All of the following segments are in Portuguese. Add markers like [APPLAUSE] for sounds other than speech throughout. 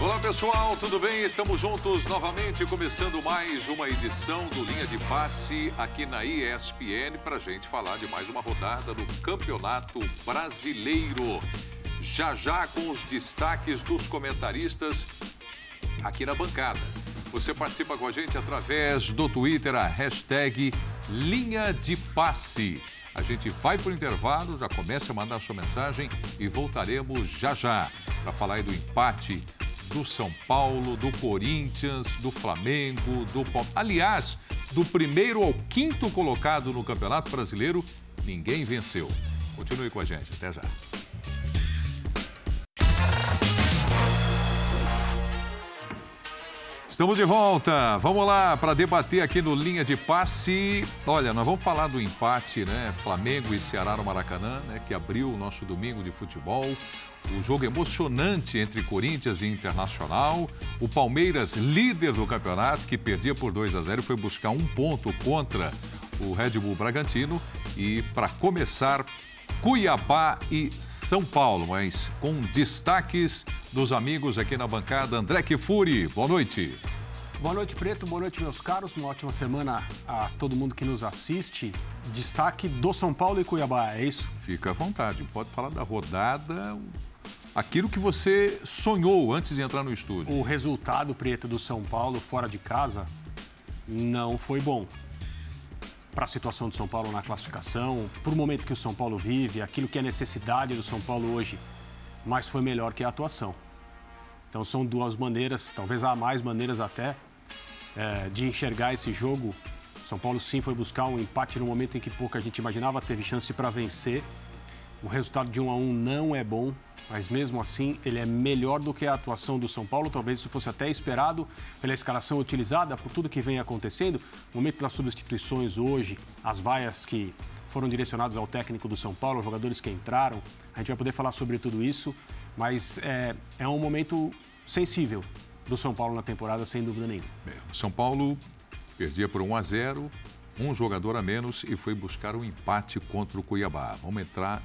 Olá pessoal, tudo bem? Estamos juntos novamente, começando mais uma edição do Linha de Passe aqui na ESPN para gente falar de mais uma rodada do Campeonato Brasileiro. Já já com os destaques dos comentaristas aqui na bancada. Você participa com a gente através do Twitter, a hashtag Linha de Passe. A gente vai para o intervalo, já começa a mandar sua mensagem e voltaremos já já para falar aí do empate do São Paulo, do Corinthians, do Flamengo, do Palmeiras. Aliás, do primeiro ao quinto colocado no Campeonato Brasileiro, ninguém venceu. Continue com a gente, até já. Estamos de volta. Vamos lá para debater aqui no Linha de Passe. Olha, nós vamos falar do empate, né? Flamengo e Ceará no Maracanã, né? Que abriu o nosso domingo de futebol. O jogo emocionante entre Corinthians e Internacional. O Palmeiras, líder do campeonato, que perdia por 2 a 0, foi buscar um ponto contra o Red Bull Bragantino. E para começar, Cuiabá e São Paulo, mas com destaques dos amigos aqui na bancada. André Kifuri, boa noite. Boa noite, Preto. Boa noite, meus caros. Uma ótima semana a todo mundo que nos assiste. Destaque do São Paulo e Cuiabá, é isso? Fica à vontade. Pode falar da rodada, aquilo que você sonhou antes de entrar no estúdio. O resultado, Preto, do São Paulo fora de casa não foi bom para a situação do São Paulo na classificação, por o momento que o São Paulo vive, aquilo que é necessidade do São Paulo hoje, mas foi melhor que a atuação. Então são duas maneiras, talvez há mais maneiras até, é, de enxergar esse jogo. São Paulo sim foi buscar um empate no momento em que pouca gente imaginava, teve chance para vencer. O resultado de 1 a 1 não é bom, mas mesmo assim ele é melhor do que a atuação do São Paulo. Talvez isso fosse até esperado pela escalação utilizada, por tudo que vem acontecendo. O momento das substituições hoje, as vaias que foram direcionadas ao técnico do São Paulo, os jogadores que entraram. A gente vai poder falar sobre tudo isso, mas é, é um momento sensível do São Paulo na temporada, sem dúvida nenhuma. É, São Paulo perdia por 1 a 0, um jogador a menos e foi buscar um empate contra o Cuiabá. Vamos entrar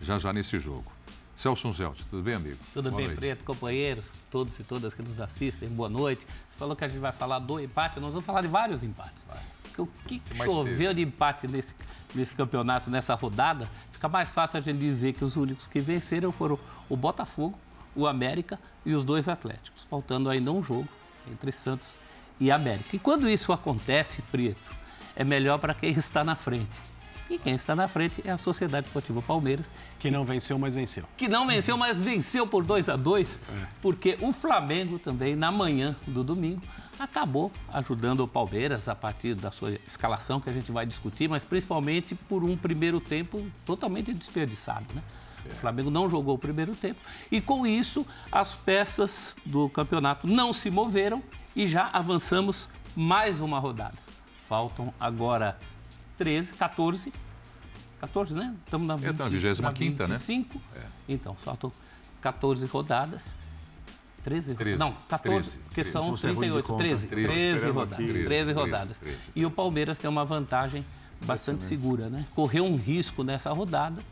já já nesse jogo. Celso Zelt, tudo bem, amigo? Tudo boa bem, noite. Preto, companheiros, todos e todas que nos assistem, boa noite. Você falou que a gente vai falar do empate, nós vamos falar de vários empates. Vai. Porque o que, que choveu teve? de empate nesse, nesse campeonato, nessa rodada, fica mais fácil a gente dizer que os únicos que venceram foram o Botafogo, o América e os dois Atléticos, faltando ainda um jogo entre Santos e América. E quando isso acontece, Preto, é melhor para quem está na frente. E quem está na frente é a Sociedade Esportiva Palmeiras. Que não venceu, mas venceu. Que não venceu, mas venceu por 2 a 2 é. porque o Flamengo também, na manhã do domingo, acabou ajudando o Palmeiras a partir da sua escalação, que a gente vai discutir, mas principalmente por um primeiro tempo totalmente desperdiçado, né? O Flamengo não jogou o primeiro tempo e com isso as peças do campeonato não se moveram e já avançamos mais uma rodada. Faltam agora 13, 14. 14, né? Estamos na, 20, é, tá 25, né? 25. É. Então, faltam 14 rodadas. 13 rodadas. Não, 14, 13, porque 13. são 38. 13, 13, 13 rodadas. 13, 13 rodadas. 13, e o Palmeiras tem uma vantagem bastante segura, né? Correu um risco nessa rodada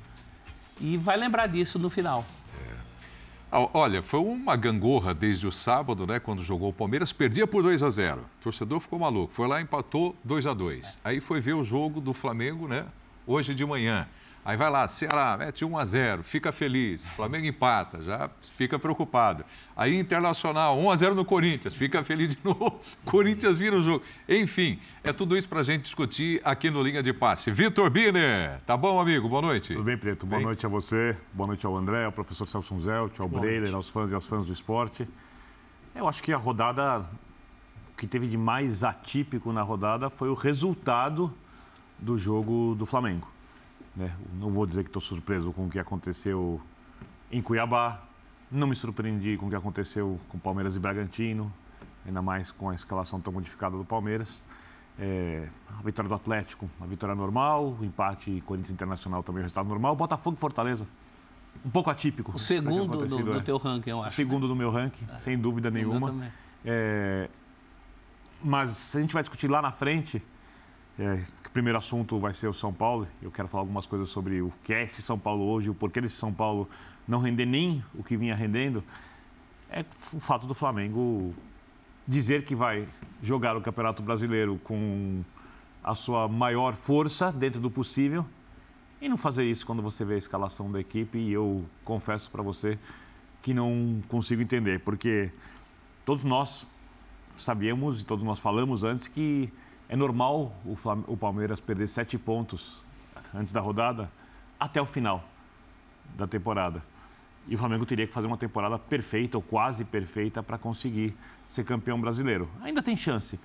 e vai lembrar disso no final. Olha, foi uma gangorra desde o sábado, né? Quando jogou o Palmeiras, perdia por 2 a 0 O torcedor ficou maluco. Foi lá empatou 2 a 2 Aí foi ver o jogo do Flamengo, né? Hoje de manhã. Aí vai lá, Ceará, mete 1 a 0 fica feliz. Flamengo empata, já fica preocupado. Aí Internacional, 1 a 0 no Corinthians, fica feliz de [LAUGHS] novo. Corinthians vira o jogo. Enfim, é tudo isso para a gente discutir aqui no Linha de Passe. Vitor Biner, tá bom, amigo? Boa noite. Tudo bem, Preto. Boa bem? noite a você, boa noite ao André, ao professor Celso Zelt, ao Breiler, aos fãs e às fãs do esporte. Eu acho que a rodada, o que teve de mais atípico na rodada foi o resultado do jogo do Flamengo. Né? Não vou dizer que estou surpreso com o que aconteceu em Cuiabá, não me surpreendi com o que aconteceu com Palmeiras e Bragantino, ainda mais com a escalação tão modificada do Palmeiras. É, a vitória do Atlético, a vitória normal, o empate Corinthians Internacional também, o resultado normal. Botafogo e Fortaleza, um pouco atípico. O segundo do, do, teu ranking, eu acho. O segundo né? do meu ranking, é. sem dúvida nenhuma. É, mas a gente vai discutir lá na frente. É, o primeiro assunto vai ser o São Paulo. Eu quero falar algumas coisas sobre o que é esse São Paulo hoje, o porquê desse São Paulo não render nem o que vinha rendendo. É o fato do Flamengo dizer que vai jogar o Campeonato Brasileiro com a sua maior força dentro do possível e não fazer isso quando você vê a escalação da equipe. E eu confesso para você que não consigo entender, porque todos nós sabíamos e todos nós falamos antes que é normal o, Flam o Palmeiras perder sete pontos antes da rodada até o final da temporada. E o Flamengo teria que fazer uma temporada perfeita ou quase perfeita para conseguir ser campeão brasileiro. Ainda tem chance,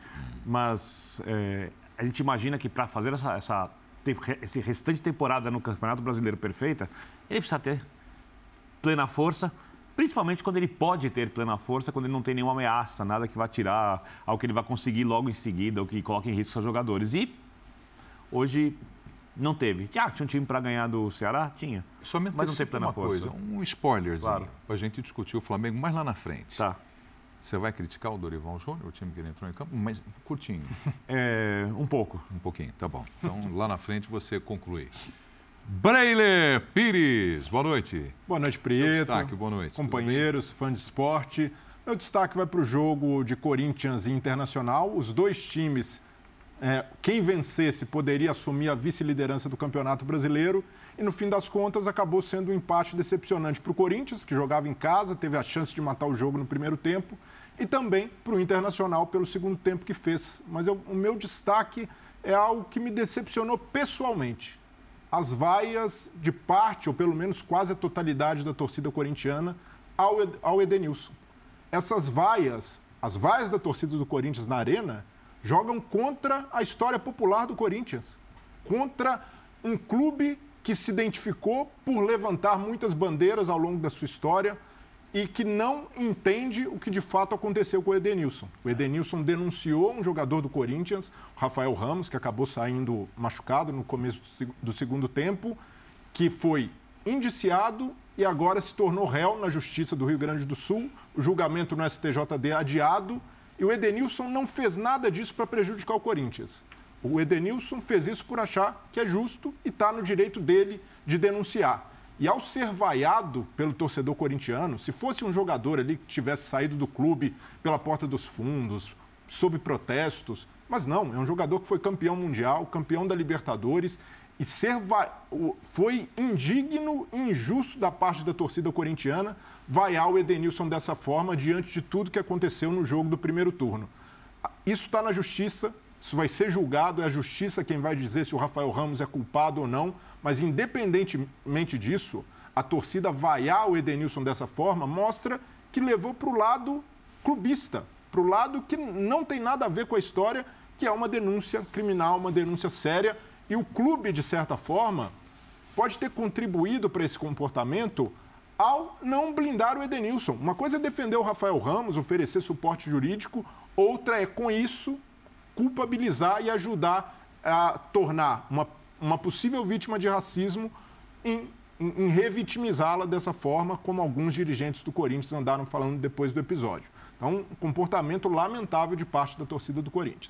mas é, a gente imagina que para fazer essa, essa esse restante temporada no Campeonato Brasileiro perfeita, ele precisa ter plena força, principalmente quando ele pode ter plena força, quando ele não tem nenhuma ameaça, nada que vá tirar algo que ele vai conseguir logo em seguida, ou que coloque em risco seus jogadores. E hoje não teve. Ah, tinha um time para ganhar do Ceará? Tinha. Somente mas não tem plena força. Coisa, um spoilerzinho claro. a gente discutir o Flamengo mais lá na frente. Tá. Você vai criticar o Dorival Júnior, o time que ele entrou em campo, mas curtinho. [LAUGHS] É, um pouco. Um pouquinho, tá bom. Então, lá na frente você conclui. Breiler Pires, boa noite. Boa noite, Prieto. destaque, boa noite. Companheiros, fãs de esporte. Meu destaque vai para o jogo de Corinthians e Internacional. Os dois times, é, quem vencesse poderia assumir a vice-liderança do Campeonato Brasileiro. E no fim das contas, acabou sendo um empate decepcionante para o Corinthians, que jogava em casa, teve a chance de matar o jogo no primeiro tempo e também para o Internacional pelo segundo tempo que fez. Mas eu, o meu destaque é algo que me decepcionou pessoalmente. As vaias de parte, ou pelo menos quase a totalidade da torcida corintiana, ao, Edenilson. Essas vaias, as vaias da torcida do Corinthians na Arena, jogam contra a história popular do Corinthians. Contra um clube que se identificou por levantar muitas bandeiras ao longo da sua história, e que não entende o que de fato aconteceu com o Edenilson. O Edenilson denunciou um jogador do Corinthians, Rafael Ramos, que acabou saindo machucado no começo do segundo tempo, que foi indiciado e agora se tornou réu na Justiça do Rio Grande do Sul. O julgamento no STJD adiado e o Edenilson não fez nada disso para prejudicar o Corinthians. O Edenilson fez isso por achar que é justo e está no direito dele de denunciar. E ao ser vaiado pelo torcedor corintiano, se fosse um jogador ali que tivesse saído do clube pela porta dos fundos, sob protestos, mas não, é um jogador que foi campeão mundial, campeão da Libertadores, e ser va... foi indigno e injusto da parte da torcida corintiana vaiar o Edenilson dessa forma diante de tudo que aconteceu no jogo do primeiro turno. Isso está na justiça, isso vai ser julgado, é a justiça quem vai dizer se o Rafael Ramos é culpado ou não. Mas, independentemente disso, a torcida vaiar o Edenilson dessa forma mostra que levou para o lado clubista, para o lado que não tem nada a ver com a história, que é uma denúncia criminal, uma denúncia séria. E o clube, de certa forma, pode ter contribuído para esse comportamento ao não blindar o Edenilson. Uma coisa é defender o Rafael Ramos, oferecer suporte jurídico, outra é, com isso, culpabilizar e ajudar a tornar uma uma possível vítima de racismo em, em, em revitimizá-la dessa forma, como alguns dirigentes do Corinthians andaram falando depois do episódio. Então, um comportamento lamentável de parte da torcida do Corinthians.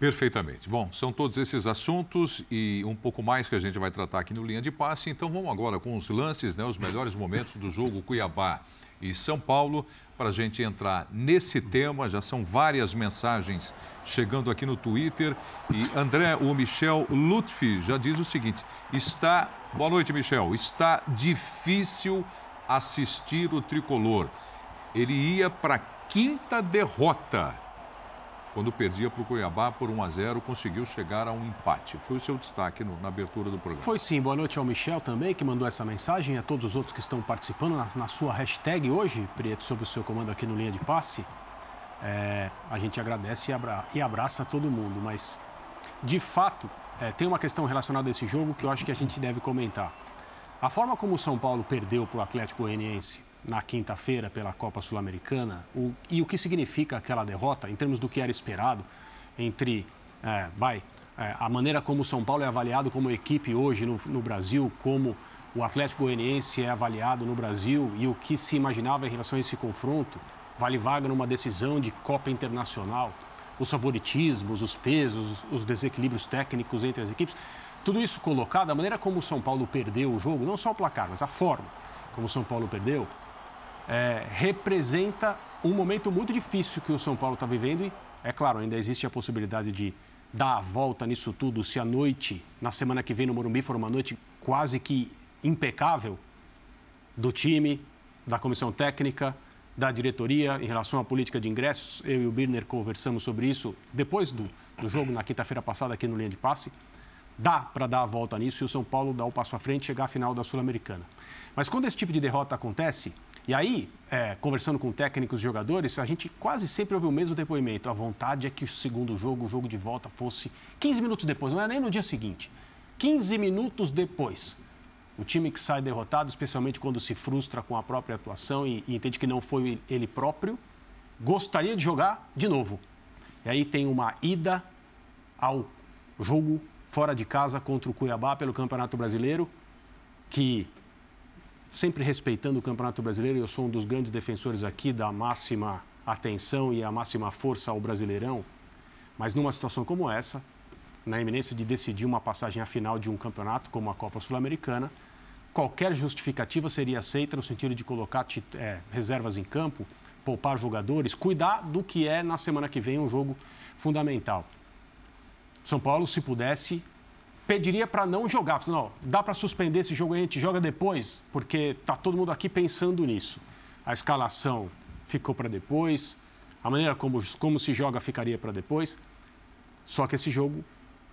Perfeitamente. Bom, são todos esses assuntos e um pouco mais que a gente vai tratar aqui no Linha de Passe. Então vamos agora com os lances, né, os melhores momentos do jogo Cuiabá e São Paulo para a gente entrar nesse tema. Já são várias mensagens chegando aqui no Twitter. E André, o Michel Lutfi já diz o seguinte: está. Boa noite, Michel. Está difícil assistir o tricolor. Ele ia para a quinta derrota quando perdia para o Cuiabá por 1 a 0, conseguiu chegar a um empate. Foi o seu destaque no, na abertura do programa. Foi sim. Boa noite ao Michel também, que mandou essa mensagem, a todos os outros que estão participando na, na sua hashtag hoje, Prieto, sobre o seu comando aqui no Linha de Passe. É, a gente agradece e, abra, e, abraça todo mundo, mas de fato é, tem uma questão relacionada a esse jogo que eu acho que a gente deve comentar. A forma como o São Paulo perdeu para o Atlético Goianiense na quinta-feira pela Copa Sul-Americana e o que significa aquela derrota em termos do que era esperado entre, é, vai, é, a maneira como o São Paulo é avaliado como equipe hoje no, no Brasil, como o Atlético Goianiense é avaliado no Brasil e o que se imaginava em relação a esse confronto, vale vaga numa decisão de Copa Internacional. os favoritismos, os pesos, os desequilíbrios técnicos entre as equipes. Tudo isso colocado, a maneira como o São Paulo perdeu o jogo, não só o placar, mas a forma como o São Paulo perdeu, é, representa um momento muito difícil que o São Paulo está vivendo e, é claro, ainda existe a possibilidade de dar a volta nisso tudo se a noite, na semana que vem no Morumbi, for uma noite quase que impecável do time, da comissão técnica, da diretoria em relação à política de ingressos. Eu e o Birner conversamos sobre isso depois do, do jogo na quinta-feira passada aqui no Linha de Passe. Dá para dar a volta nisso e o São Paulo dá o passo à frente e chegar à final da Sul-Americana. Mas quando esse tipo de derrota acontece, e aí, é, conversando com técnicos e jogadores, a gente quase sempre ouve o mesmo depoimento. A vontade é que o segundo jogo, o jogo de volta, fosse 15 minutos depois, não é nem no dia seguinte. 15 minutos depois. O time que sai derrotado, especialmente quando se frustra com a própria atuação e, e entende que não foi ele próprio, gostaria de jogar de novo. E aí tem uma ida ao jogo fora de casa contra o Cuiabá pelo Campeonato Brasileiro, que sempre respeitando o Campeonato Brasileiro, eu sou um dos grandes defensores aqui da máxima atenção e a máxima força ao Brasileirão, mas numa situação como essa, na iminência de decidir uma passagem à final de um campeonato como a Copa Sul-Americana, qualquer justificativa seria aceita no sentido de colocar é, reservas em campo, poupar jogadores, cuidar do que é na semana que vem um jogo fundamental. São Paulo, se pudesse, pediria para não jogar. Não, dá para suspender esse jogo e a gente joga depois, porque está todo mundo aqui pensando nisso. A escalação ficou para depois, a maneira como, como se joga ficaria para depois. Só que esse jogo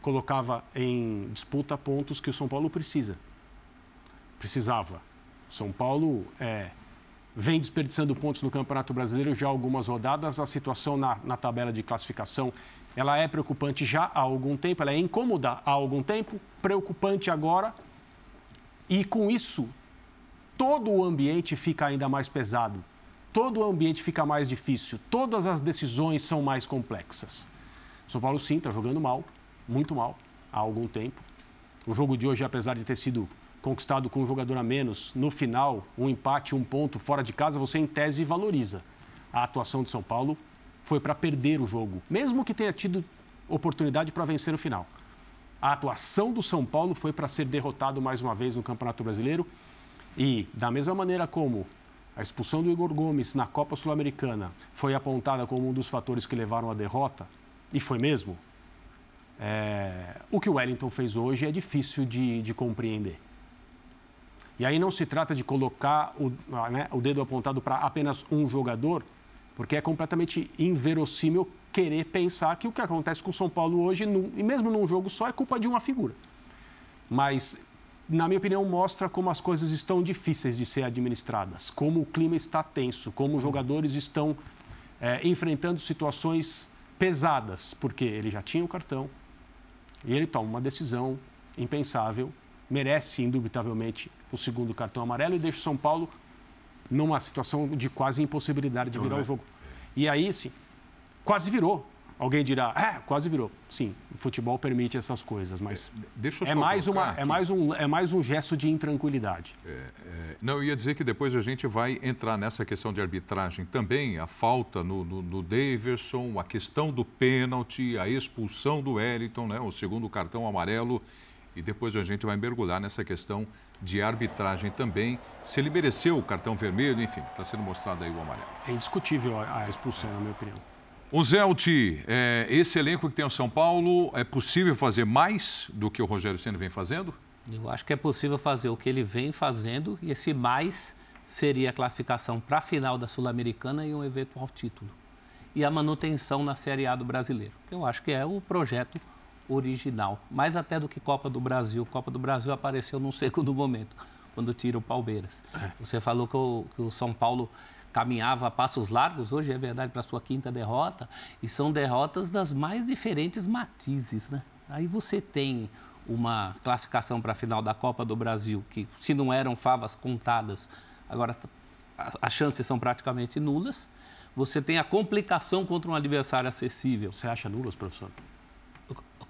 colocava em disputa pontos que o São Paulo precisa. Precisava. São Paulo é, vem desperdiçando pontos no Campeonato Brasileiro já algumas rodadas. A situação na, na tabela de classificação ela é preocupante já há algum tempo, ela é incômoda há algum tempo, preocupante agora. E com isso, todo o ambiente fica ainda mais pesado, todo o ambiente fica mais difícil, todas as decisões são mais complexas. São Paulo sim está jogando mal, muito mal, há algum tempo. O jogo de hoje, apesar de ter sido conquistado com um jogador a menos, no final, um empate, um ponto fora de casa, você em tese valoriza a atuação de São Paulo foi para perder o jogo, mesmo que tenha tido oportunidade para vencer no final. A atuação do São Paulo foi para ser derrotado mais uma vez no Campeonato Brasileiro e, da mesma maneira como a expulsão do Igor Gomes na Copa Sul-Americana foi apontada como um dos fatores que levaram à derrota, e foi mesmo, é... o que o Wellington fez hoje é difícil de, de compreender. E aí não se trata de colocar o, né, o dedo apontado para apenas um jogador, porque é completamente inverossímil querer pensar que o que acontece com o São Paulo hoje, e mesmo num jogo só, é culpa de uma figura. Mas, na minha opinião, mostra como as coisas estão difíceis de ser administradas, como o clima está tenso, como os jogadores estão é, enfrentando situações pesadas, porque ele já tinha o cartão e ele toma uma decisão impensável, merece indubitavelmente o segundo cartão amarelo e deixa o São Paulo numa situação de quase impossibilidade de virar o jogo. E aí, sim, quase virou. Alguém dirá, é, quase virou. Sim, o futebol permite essas coisas, mas é, mais uma, é, mais um, é mais um gesto de intranquilidade. É, é, não, eu ia dizer que depois a gente vai entrar nessa questão de arbitragem também, a falta no, no, no Daverson, a questão do pênalti, a expulsão do Wellington, né, o segundo cartão amarelo, e depois a gente vai mergulhar nessa questão de arbitragem também, se ele mereceu o cartão vermelho, enfim, está sendo mostrado aí o amarelo. É indiscutível a expulsão, na minha opinião. O Zelti, é, esse elenco que tem o São Paulo, é possível fazer mais do que o Rogério Senna vem fazendo? Eu acho que é possível fazer o que ele vem fazendo e esse mais seria a classificação para a final da Sul-Americana e um eventual título. E a manutenção na Série A do brasileiro. Eu acho que é o projeto original, mais até do que Copa do Brasil. Copa do Brasil apareceu num [LAUGHS] segundo momento, quando tira o Palmeiras. É. Você falou que o, que o São Paulo caminhava a passos largos, hoje é verdade para a sua quinta derrota, e são derrotas das mais diferentes matizes, né? Aí você tem uma classificação para a final da Copa do Brasil, que se não eram favas contadas, agora as chances são praticamente nulas. Você tem a complicação contra um adversário acessível. Você acha nulas, professor?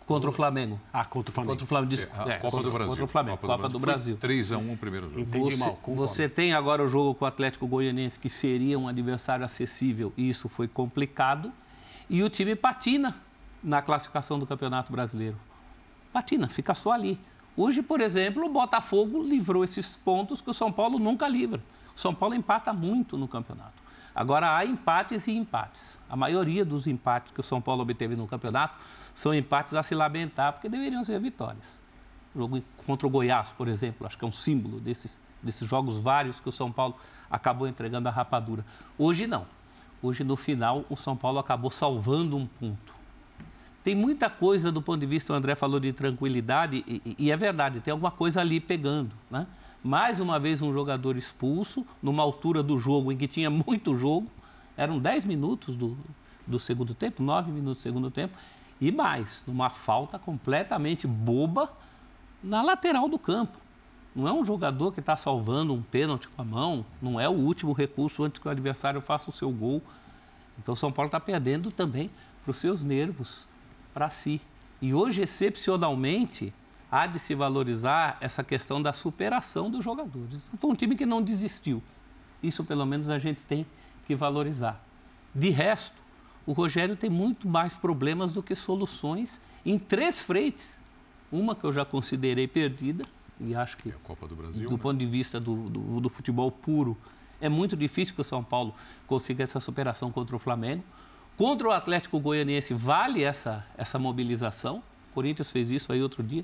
Contra o Flamengo. Ah, contra o Flamengo. Contra o Flamengo. É, é, Copa contra, do Brasil. Contra o Flamengo. Copa, Copa do Brasil. 3 a 1 primeiro jogo. Entendi você, mal. Você tem agora o jogo com o Atlético Goianiense, que seria um adversário acessível, e isso foi complicado. E o time patina na classificação do Campeonato Brasileiro. Patina, fica só ali. Hoje, por exemplo, o Botafogo livrou esses pontos que o São Paulo nunca livra. O São Paulo empata muito no campeonato. Agora, há empates e empates. A maioria dos empates que o São Paulo obteve no campeonato são empates a se lamentar, porque deveriam ser vitórias. O jogo contra o Goiás, por exemplo, acho que é um símbolo desses, desses jogos vários que o São Paulo acabou entregando a rapadura. Hoje, não. Hoje, no final, o São Paulo acabou salvando um ponto. Tem muita coisa do ponto de vista, o André falou de tranquilidade, e, e é verdade, tem alguma coisa ali pegando, né? Mais uma vez um jogador expulso, numa altura do jogo em que tinha muito jogo, eram 10 minutos do, do segundo tempo, 9 minutos do segundo tempo, e mais, numa falta completamente boba na lateral do campo. Não é um jogador que está salvando um pênalti com a mão, não é o último recurso antes que o adversário faça o seu gol. Então São Paulo está perdendo também para os seus nervos, para si. E hoje, excepcionalmente, há de se valorizar essa questão da superação dos jogadores. Foi um time que não desistiu. Isso, pelo menos, a gente tem que valorizar. De resto, o Rogério tem muito mais problemas do que soluções em três frentes. Uma que eu já considerei perdida, e acho que, do, Brasil, do né? ponto de vista do, do, do futebol puro, é muito difícil que o São Paulo consiga essa superação contra o Flamengo. Contra o Atlético Goianiense, vale essa, essa mobilização. O Corinthians fez isso aí outro dia,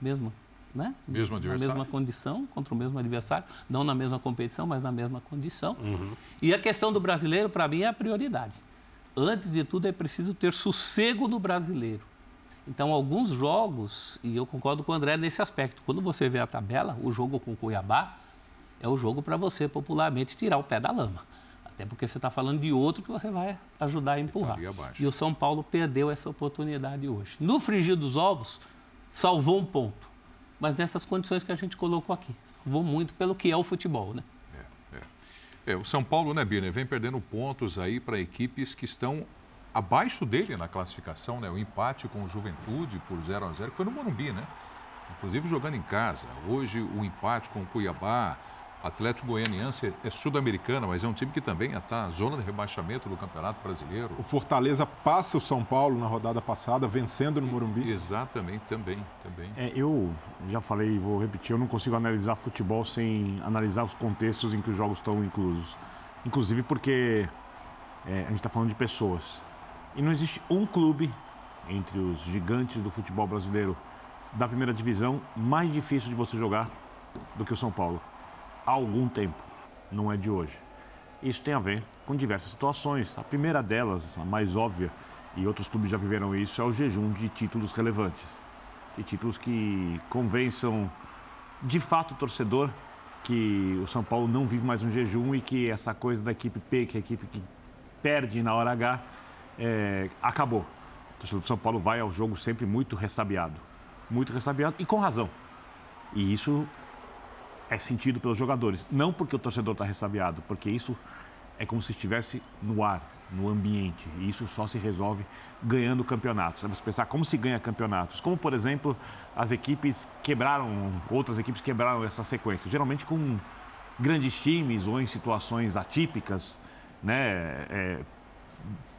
mesmo, né? Mesmo adversário. Na mesma condição, contra o mesmo adversário. Não na mesma competição, mas na mesma condição. Uhum. E a questão do brasileiro, para mim, é a prioridade. Antes de tudo, é preciso ter sossego no brasileiro. Então, alguns jogos, e eu concordo com o André nesse aspecto, quando você vê a tabela, o jogo com o Cuiabá é o jogo para você popularmente tirar o pé da lama. Até porque você está falando de outro que você vai ajudar a empurrar. E o São Paulo perdeu essa oportunidade hoje. No frigir dos ovos, salvou um ponto. Mas nessas condições que a gente colocou aqui. Salvou muito pelo que é o futebol, né? É, o São Paulo, né, Birner, vem perdendo pontos aí para equipes que estão abaixo dele na classificação, né? O empate com o Juventude por 0 a 0 que foi no Morumbi, né? Inclusive jogando em casa. Hoje o empate com o Cuiabá, Atlético Goianiense é sul-americana, mas é um time que também está na zona de rebaixamento do Campeonato Brasileiro. O Fortaleza passa o São Paulo na rodada passada, vencendo no Morumbi. Exatamente, também. também. É, eu já falei e vou repetir, eu não consigo analisar futebol sem analisar os contextos em que os jogos estão inclusos. Inclusive porque é, a gente está falando de pessoas. E não existe um clube entre os gigantes do futebol brasileiro da primeira divisão mais difícil de você jogar do que o São Paulo. Há algum tempo, não é de hoje. Isso tem a ver com diversas situações. A primeira delas, a mais óbvia, e outros clubes já viveram isso, é o jejum de títulos relevantes. De títulos que convençam de fato o torcedor que o São Paulo não vive mais um jejum e que essa coisa da equipe P, que é a equipe que perde na hora H, é, acabou. O torcedor do São Paulo vai ao jogo sempre muito ressabiado. Muito ressabiado e com razão. E isso é sentido pelos jogadores. Não porque o torcedor está ressabiado, porque isso é como se estivesse no ar, no ambiente. E isso só se resolve ganhando campeonatos. Vamos pensar como se ganha campeonatos. Como, por exemplo, as equipes quebraram, outras equipes quebraram essa sequência. Geralmente com grandes times ou em situações atípicas, né? É,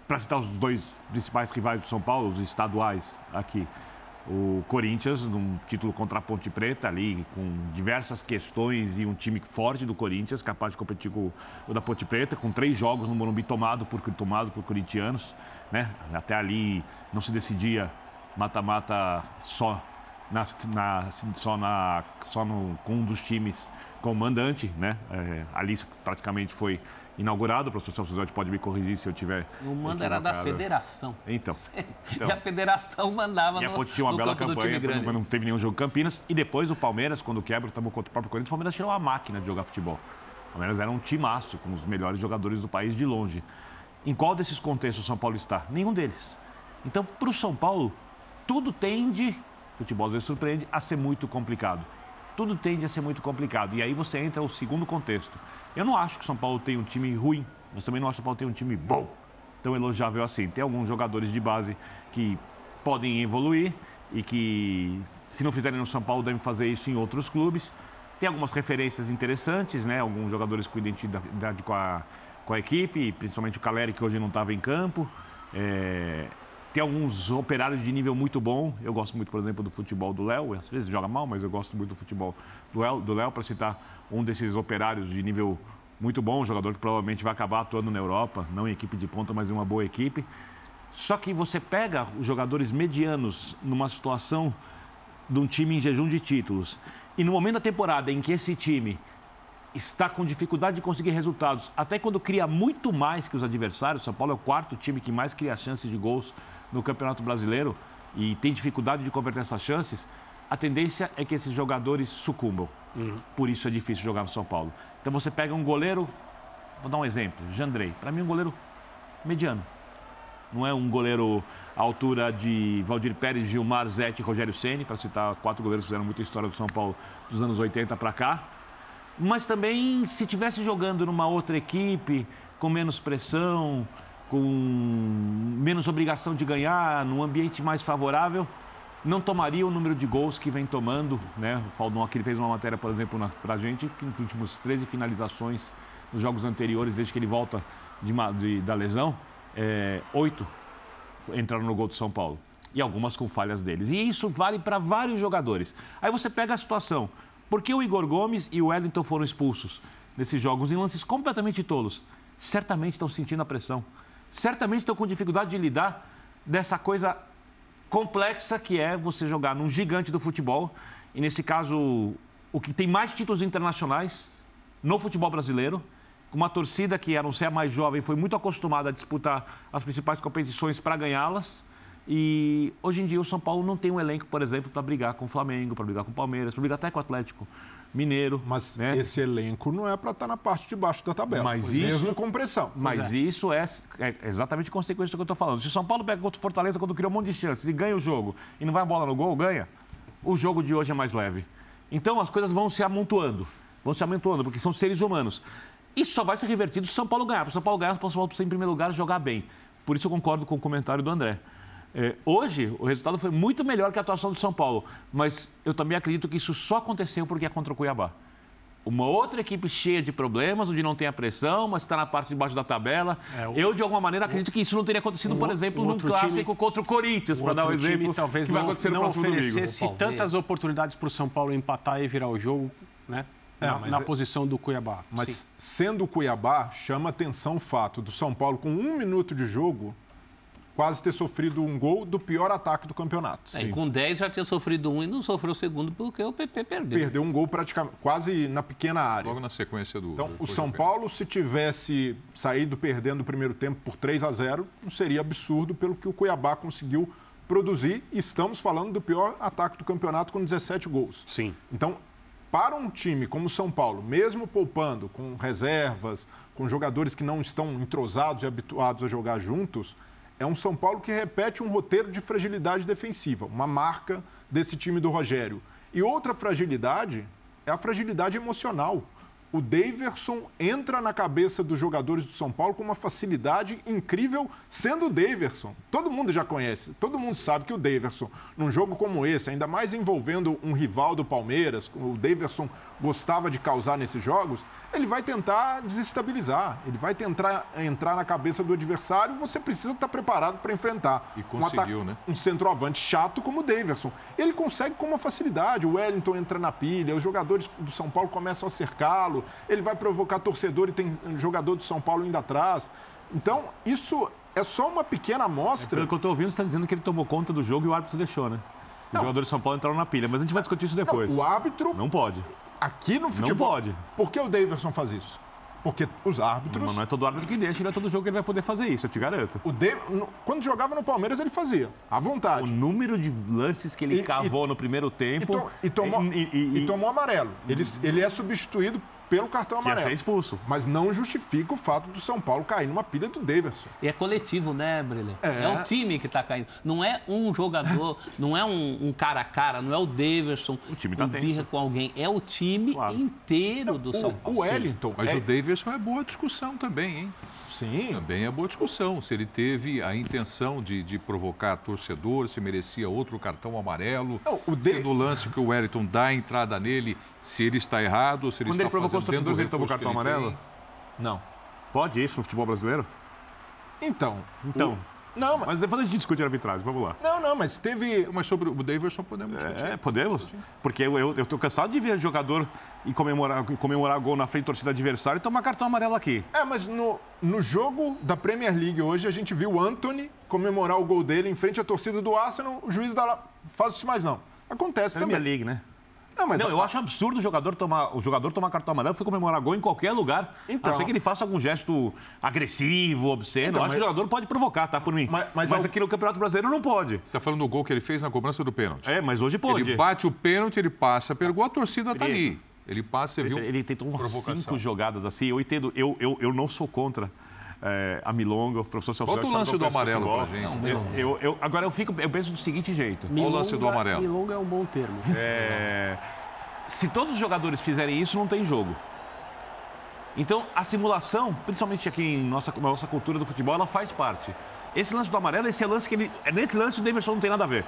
para citar os dois principais rivais do São Paulo, os estaduais aqui. O Corinthians, num título contra a Ponte Preta, ali, com diversas questões e um time forte do Corinthians, capaz de competir com o da Ponte Preta, com três jogos no Morumbi tomado por, tomado por corintianos. Né? Até ali não se decidia mata-mata só, na, na, só, na, só no, com um dos times como mandante. Né? É, ali praticamente foi inaugurado. O professor Celso Zé pode me corrigir se eu tiver. O mando era da federação. Então, então. [LAUGHS] E a federação mandava e no. E a Ponte tinha uma bela campanha, quando não teve nenhum jogo Campinas. E depois o Palmeiras, quando quebra, tomou contra o próprio Corinthians, o Palmeiras tirou uma máquina de jogar futebol. O Palmeiras era um timaço, com os melhores jogadores do país de longe. Em qual desses contextos o São Paulo está? Nenhum deles. Então, para o São Paulo, tudo tende, futebol às vezes surpreende, a ser muito complicado. Tudo tende a ser muito complicado. E aí você entra no segundo contexto. Eu não acho que o São Paulo tem um time ruim, mas também não acho que o São Paulo tem um time bom, tão elogiável assim. Tem alguns jogadores de base que podem evoluir e que, se não fizerem no São Paulo, devem fazer isso em outros clubes. Tem algumas referências interessantes, né? Alguns jogadores com identidade com a, com a equipe, principalmente o Caleri, que hoje não estava em campo. É, tem alguns operários de nível muito bom. Eu gosto muito, por exemplo, do futebol do Léo. Às vezes joga mal, mas eu gosto muito do futebol do Léo, para citar um desses operários de nível muito bom, um jogador que provavelmente vai acabar atuando na Europa, não em equipe de ponta, mas em uma boa equipe. Só que você pega os jogadores medianos numa situação de um time em jejum de títulos e no momento da temporada em que esse time está com dificuldade de conseguir resultados, até quando cria muito mais que os adversários, São Paulo é o quarto time que mais cria chances de gols no Campeonato Brasileiro e tem dificuldade de converter essas chances, a tendência é que esses jogadores sucumbam. Uhum. Por isso é difícil jogar no São Paulo. Então você pega um goleiro, vou dar um exemplo, Jandrei. Para mim, um goleiro mediano. Não é um goleiro à altura de Valdir Pérez, Gilmar, Zete e Rogério Ceni, para citar quatro goleiros que fizeram muita história do São Paulo dos anos 80 para cá. Mas também, se tivesse jogando numa outra equipe, com menos pressão, com menos obrigação de ganhar, num ambiente mais favorável, não tomaria o número de gols que vem tomando. Né? O Faldon aqui fez uma matéria, por exemplo, para a gente, que nos últimos 13 finalizações nos jogos anteriores, desde que ele volta de, de, da lesão, é, oito entraram no gol do São Paulo. E algumas com falhas deles. E isso vale para vários jogadores. Aí você pega a situação. Por que o Igor Gomes e o Wellington foram expulsos nesses jogos em lances completamente tolos? Certamente estão sentindo a pressão certamente estão com dificuldade de lidar dessa coisa complexa que é você jogar num gigante do futebol. E nesse caso, o que tem mais títulos internacionais no futebol brasileiro, com uma torcida que, a não ser a mais jovem, foi muito acostumada a disputar as principais competições para ganhá-las. E hoje em dia o São Paulo não tem um elenco, por exemplo, para brigar com o Flamengo, para brigar com o Palmeiras, para brigar até com o Atlético. Mineiro. Mas né? esse elenco não é para estar tá na parte de baixo da tabela. Mas isso, mesmo com pressão. Mas é. isso é, é, exatamente consequência do que eu estou falando. Se o São Paulo pega contra o Fortaleza quando criou um monte de chances e ganha o jogo e não vai a bola no gol, ganha, o jogo de hoje é mais leve. Então as coisas vão se amontoando. Vão se amontoando, porque são seres humanos. Isso só vai ser revertido se o São Paulo ganhar. Para o São Paulo ganhar, o São Paulo precisa, em primeiro lugar, jogar bem. Por isso eu concordo com o comentário do André. É, hoje, o resultado foi muito melhor que a atuação do São Paulo, mas eu também acredito que isso só aconteceu porque é contra o Cuiabá uma outra equipe cheia de problemas, onde não tem a pressão, mas está na parte de baixo da tabela. É, o... Eu, de alguma maneira, acredito que isso não teria acontecido, por exemplo, num clássico time... contra o Corinthians, para dar um exemplo. Time, talvez que vai acontecer não, não oferecesse domingo. tantas oportunidades para o São Paulo empatar e virar o jogo, né? É, na, na é... posição do Cuiabá. Mas Sim. sendo o Cuiabá, chama atenção o fato do São Paulo, com um minuto de jogo, quase ter sofrido um gol do pior ataque do campeonato. É, e com 10 já tinha sofrido um e não sofreu o segundo porque o PP perdeu. Perdeu um gol praticamente quase na pequena área. Logo na sequência do. Então, o São Paulo, se tivesse saído perdendo o primeiro tempo por 3 a 0, não seria absurdo pelo que o Cuiabá conseguiu produzir. E estamos falando do pior ataque do campeonato com 17 gols. Sim. Então, para um time como o São Paulo, mesmo poupando com reservas, com jogadores que não estão entrosados e habituados a jogar juntos, é um São Paulo que repete um roteiro de fragilidade defensiva, uma marca desse time do Rogério. E outra fragilidade é a fragilidade emocional o Daverson entra na cabeça dos jogadores do São Paulo com uma facilidade incrível, sendo o Daverson. Todo mundo já conhece, todo mundo sabe que o Daverson, num jogo como esse, ainda mais envolvendo um rival do Palmeiras, o Daverson gostava de causar nesses jogos, ele vai tentar desestabilizar, ele vai tentar entrar na cabeça do adversário e você precisa estar preparado para enfrentar. E conseguiu, um né? Um centroavante chato como o Daverson. Ele consegue com uma facilidade, o Wellington entra na pilha, os jogadores do São Paulo começam a cercá-lo, ele vai provocar torcedor e tem jogador de São Paulo indo atrás. Então, isso é só uma pequena amostra. É, pelo que eu estou ouvindo, você está dizendo que ele tomou conta do jogo e o árbitro deixou, né? Os não. jogadores de São Paulo entraram na pilha, mas a gente vai discutir isso depois. Não, o árbitro. Não pode. Aqui no futebol. Não pode. Por que o Davidson faz isso? Porque os árbitros. Mas não é todo árbitro que deixa, não é todo jogo que ele vai poder fazer isso, eu te garanto. O de... Quando jogava no Palmeiras, ele fazia, à vontade. O número de lances que ele e, cavou e, no primeiro tempo. E, to... e tomou, e, tomou amarelo. Ele, ele é substituído pelo cartão amarelo. Que ia ser expulso. Mas não justifica o fato do São Paulo cair numa pilha do Daverson. E é coletivo, né, Brilha? É. é o time que está caindo. Não é um jogador, [LAUGHS] não é um, um, cara a cara, não é o Daverson o time tá birra com alguém. É o time claro. inteiro do São Paulo. O Wellington. Mas é... o Daverson é boa discussão também, hein? Sim. Também é boa discussão. Se ele teve a intenção de, de provocar torcedor, se merecia outro cartão amarelo. Não, o de... Se no lance que o Wellington dá a entrada nele, se ele está errado se ele Quando está ele provocou os torcedores, ele tomou cartão amarelo? Não. Pode isso no futebol brasileiro? Então. Então. O... Não, mas... Mas depois a gente discute a arbitragem, vamos lá. Não, não, mas teve. Mas sobre o Davidson podemos discutir. É, podemos? Porque eu, eu, eu tô cansado de ver jogador e comemorar, comemorar gol na frente da torcida adversária e tomar cartão amarelo aqui. É, mas no, no jogo da Premier League hoje, a gente viu o Anthony comemorar o gol dele em frente à torcida do Arsenal, o juiz dá lá. Faz isso mais não. Acontece Premier também. League, né? Não, mas não, a- eu acho absurdo o jogador tomar, o jogador tomar cartão amarelo e comemorar gol em qualquer lugar. Então. a não ser que ele faça algum gesto agressivo, obsceno. Então, eu acho que mas- o jogador pode provocar, tá? Por mim. Mas- Mas, mas ao- aqui no Campeonato Brasileiro não pode. Você está falando do gol que ele fez na cobrança do pênalti. É, mas hoje pode. Ele bate o pênalti, ele passa pelo gol, a torcida tá Ele- ali. Ele passa, você Ele, viu? ele tentou umas provocação. cinco jogadas assim. Eu entendo, eu, eu, eu não sou contra é, a Milonga, o professor Celso Bota o lance do amarelo futebol. pra gente. Eu, eu- eu- agora eu fico, eu penso do seguinte jeito. Olha o lance do amarelo. Milonga é um bom termo. É, se todos os jogadores fizerem isso, não tem jogo. Então, a simulação, principalmente aqui em nossa, na nossa cultura do futebol, ela faz parte. Esse lance do amarelo, esse é lance que ele. é Nesse lance o Davidson não tem nada a ver.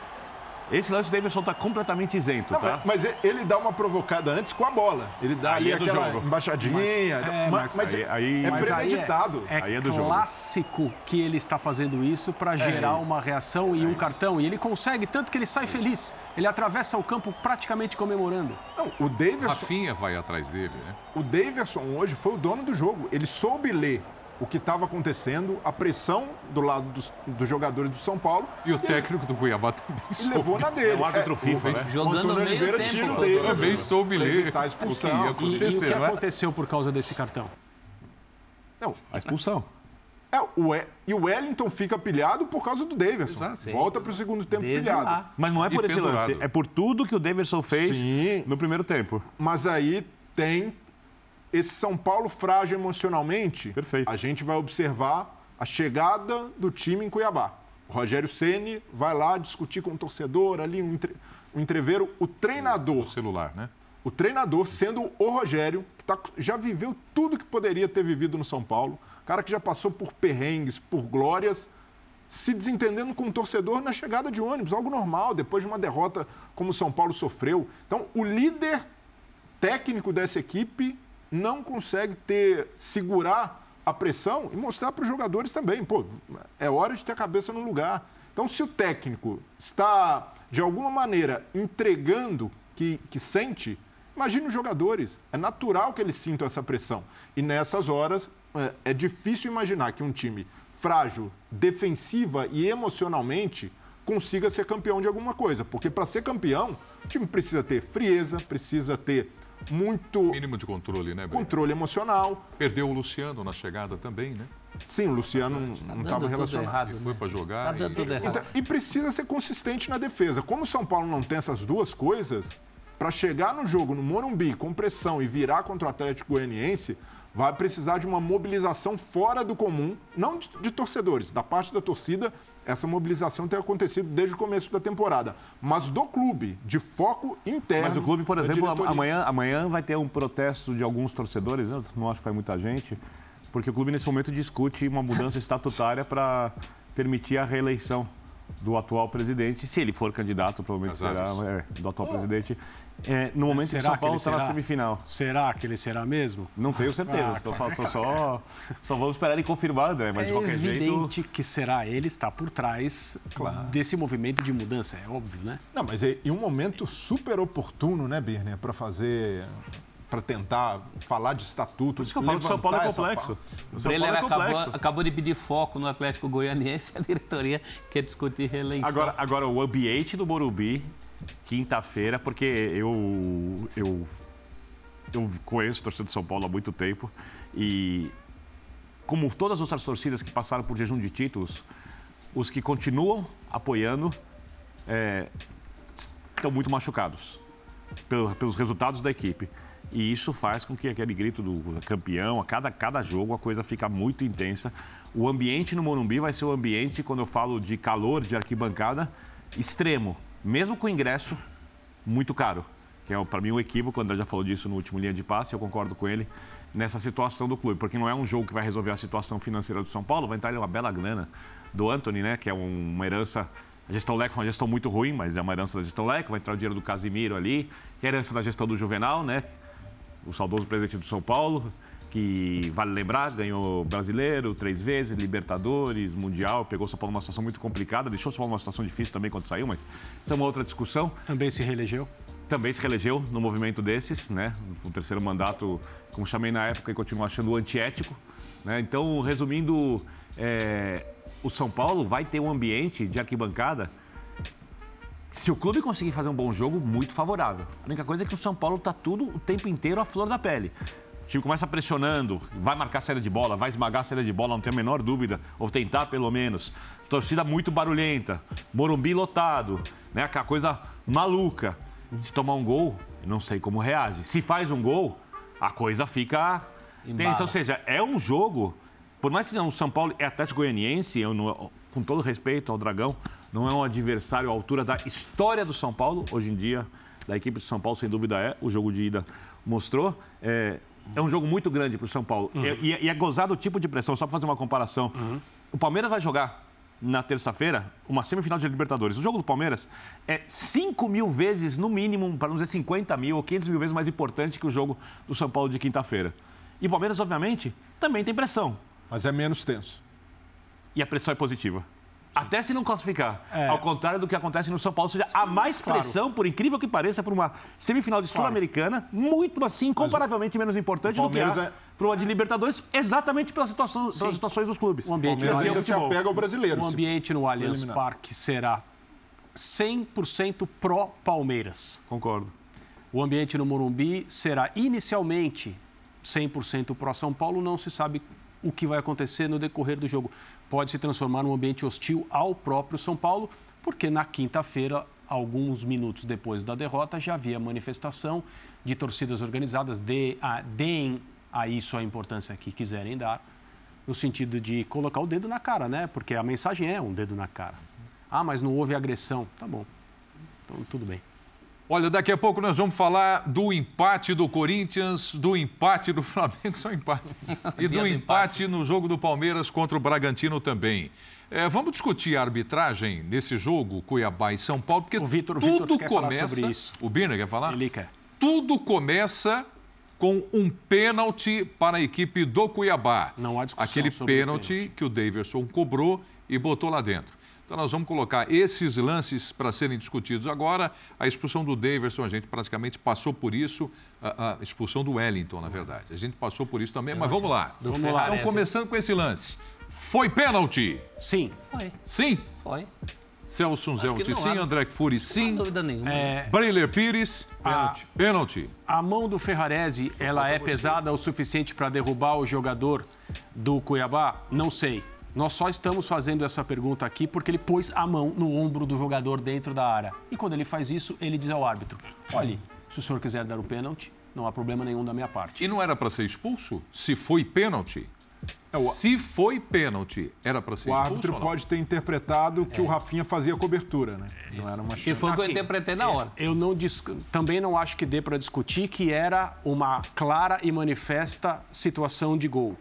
Esse lance o Davidson está completamente isento, Não, tá? mas mas ele dá uma provocada antes com a bola. Ele dá Aí ali é do aquela jogo. embaixadinha. é, mas, mas mas aí- aí- é mas aí premeditado. é, Aí é do jogo. clássico que ele está fazendo isso para gerar uma reação e um cartão. E ele consegue, tanto que ele sai feliz. Ele atravessa o campo praticamente comemorando. Não, o Daverson, Rafinha vai atrás dele, né? o Daverson hoje foi o dono do jogo. Ele soube ler o que estava acontecendo, a pressão do lado dos, dos jogadores do São Paulo. E o técnico do Cuiabá também soube. levou na dele. É um árbitro FIFA, o- né? o Jogando Antônio meio Oliveira tempo, o foi. Daverson Também soube ler a o expulsão. que ia E, e o que não é? aconteceu por causa desse cartão? Não, A expulsão. é, o, E- e o Wellington fica pilhado por causa do Daverson. Exato. Volta para o segundo tempo Desde pilhado. lá. Mas não é por E esse pendurado. lance, é por tudo que o Davidson fez Sim. no primeiro tempo. Mas aí tem esse São Paulo frágil emocionalmente. Perfeito. A gente vai observar a chegada do time em Cuiabá. O Rogério Ceni vai lá discutir com o torcedor ali, um, entre, um entreveiro. O treinador, O celular, né? o treinador sendo o Rogério, que tá- já viveu tudo que poderia ter vivido no São Paulo, cara que já passou por perrengues, por glórias, se desentendendo com o torcedor na chegada de ônibus, algo normal, depois de uma derrota como o São Paulo sofreu. Então, o líder técnico dessa equipe não consegue ter segurar a pressão e mostrar para os jogadores também, pô, é hora de ter a cabeça no lugar. Então, se o técnico está de alguma maneira entregando que, que sente, imagine os jogadores. É natural que eles sintam essa pressão. E nessas horas é, é difícil imaginar que um time frágil, defensiva e emocionalmente consiga ser campeão de alguma coisa. Porque para ser campeão, o time precisa ter frieza, precisa ter muito Mínimo de controle, né, Breno? controle emocional. Perdeu o Luciano na chegada também, né? Sim, o Luciano não Tá estava dando tudo relacionado. errado, Ele foi né? para jogar. Tá dando e-. Então, e precisa ser consistente na defesa. Como o São Paulo não tem essas duas coisas, para chegar no jogo no Morumbi com pressão e virar contra o Atlético Goianiense, vai precisar de uma mobilização fora do comum, não de, de torcedores, da parte da torcida. Essa mobilização tem acontecido desde o começo da temporada, mas do clube, de foco interno. Mas o clube, por exemplo, amanhã, amanhã vai ter um protesto de alguns torcedores, eu não acho que vai muita gente, porque o clube nesse momento discute uma mudança estatutária para permitir a reeleição do atual presidente, se ele for candidato, provavelmente será, é, do atual presidente. É, no momento que o Será São Paulo está na será? semifinal. Será que ele será mesmo? Não tenho certeza. Ah, tô, falando- tô só, só vamos esperar ele confirmar, André. Mas de é qualquer jeito. evidente que será ele está por trás desse movimento de mudança, é óbvio, né? Não, mas é um momento super oportuno, né, Birner, para fazer. para tentar falar de estatuto. Por isso que eu falo que o São Paulo é complexo. O São Paulo é acabou, complexo. acabou de pedir foco no Atlético Goianiense, [LAUGHS] a diretoria quer discutir reeleição. Agora, agora, o ambiente do Morumbi, quinta-feira, porque eu, eu, eu conheço a torcida de São Paulo há muito tempo e, como todas as outras torcidas que passaram por jejum de títulos, os que continuam apoiando é, estão muito machucados pelo- pelos resultados da equipe. E isso faz com que aquele grito do campeão, a cada, cada jogo, a coisa fica muito intensa. O ambiente no Morumbi vai ser o ambiente, quando eu falo de calor, de arquibancada, extremo. Mesmo com ingresso muito caro. Que é, para mim, um equívoco. O André já falou disso no último linha de passe, eu concordo com ele nessa situação do clube. Porque não é um jogo que vai resolver a situação financeira do São Paulo, vai entrar ali uma bela grana do Anthony, né? Que é um- uma herança. A gestão Leco foi uma gestão muito ruim, mas é uma herança da gestão Leco. Vai entrar o dinheiro do Casimiro ali, que é herança da gestão do Juvenal, né? O saudoso presidente do São Paulo. Que vale lembrar, ganhou brasileiro três vezes, Libertadores, Mundial, pegou São Paulo numa situação muito complicada, deixou São Paulo numa situação difícil também quando saiu, mas isso é uma outra discussão. Também se reelegeu. Também se reelegeu no movimento desses, né? O terceiro mandato, como chamei na época, e continuo achando antiético. Né? Então, resumindo, é, o São Paulo vai ter um ambiente de arquibancada se o clube conseguir fazer um bom jogo, muito favorável. A única coisa é que o São Paulo está tudo o tempo inteiro à flor da pele. O time começa pressionando, vai marcar a saída de bola, vai esmagar a saída de bola, não tem a menor dúvida, ou tentar pelo menos. Torcida muito barulhenta, Morumbi lotado, né? Aquela coisa maluca. Se tomar um gol, não sei como reage. Se faz um gol, a coisa fica tensa. Ou seja, é um jogo, por mais que seja um São Paulo e Atlético Goianiense, eu não, com todo respeito ao Dragão, não é um adversário à altura da história do São Paulo, hoje em dia, da equipe do São Paulo, sem dúvida é. O jogo de ida mostrou. É, é um jogo muito grande para o São Paulo. Uhum. E, e, é gozado o tipo de pressão, só para fazer uma comparação. Uhum. O Palmeiras vai jogar na terça-feira uma semifinal de Libertadores. O jogo do Palmeiras é 5 mil vezes, no mínimo, para não dizer 50 mil ou 500 mil vezes mais importante que o jogo do São Paulo de quinta-feira. E o Palmeiras, obviamente, também tem pressão. Mas é menos tenso. E a pressão é positiva. Até se não classificar. É. Ao contrário do que acontece no São Paulo. Ou seja, há mais claro. pressão, por incrível que pareça, para uma semifinal de Sul-Americana, muito assim, comparavelmente menos importante do que a é... para uma de Libertadores, exatamente pela situação, pelas situações dos clubes. O ambiente o ainda se apega ao brasileiro. O ambiente no Allianz Parque será 100% pró-Palmeiras. Concordo. O ambiente no Morumbi será inicialmente 100% pró-São Paulo. Não se sabe o que vai acontecer no decorrer do jogo pode se transformar num ambiente hostil ao próprio São Paulo, porque na quinta-feira, alguns minutos depois da derrota, já havia manifestação de torcidas organizadas, de, a, deem a isso a importância que quiserem dar, no sentido de colocar o dedo na cara, né? Porque a mensagem é um dedo na cara. Ah, mas não houve agressão. Tá bom. Então, tudo bem. Olha, daqui a pouco nós vamos falar do empate do Corinthians, do empate do Flamengo, [LAUGHS] só empate. E do empate no jogo do Palmeiras contra o Bragantino também. É, vamos discutir a arbitragem nesse jogo, Cuiabá e São Paulo, porque o Vitor, tudo Vitor quer começa. Falar sobre isso. O Birner quer falar? Ele quer. Tudo começa com um pênalti para a equipe do Cuiabá. Não há discussão Aquele pênalti, pênalti que o Davidson cobrou e botou lá dentro. Então nós vamos colocar esses lances para serem discutidos agora. A expulsão do Daverson, a gente praticamente passou por isso. A, a expulsão do Wellington, na verdade. A gente passou por isso também, mas vamos lá. Vamos lá. Então, começando com esse lance. Foi pênalti? Sim. Foi. Sim? Foi. Celso Zelt, sim. Há... André Fury, sim. Não há dúvida nenhuma. É... Breiler Pires, pênalti. A... pênalti. A mão do Ferrarese, ela é pesada o suficiente para derrubar o jogador do Cuiabá? Não sei. Nós só estamos fazendo essa pergunta aqui porque ele pôs a mão no ombro do jogador dentro da área. E quando ele faz isso, ele diz ao árbitro: olhe, se o senhor quiser dar o pênalti, não há problema nenhum da minha parte. E não era para ser expulso? Se foi pênalti? É, Se foi pênalti, era para ser o expulso? O árbitro pode ter interpretado que é. o Rafinha fazia cobertura, né? Não era uma chance. E foi o que eu assim, interpretei na hora. Eu não também não acho que dê para discutir que era uma clara e manifesta situação de gol.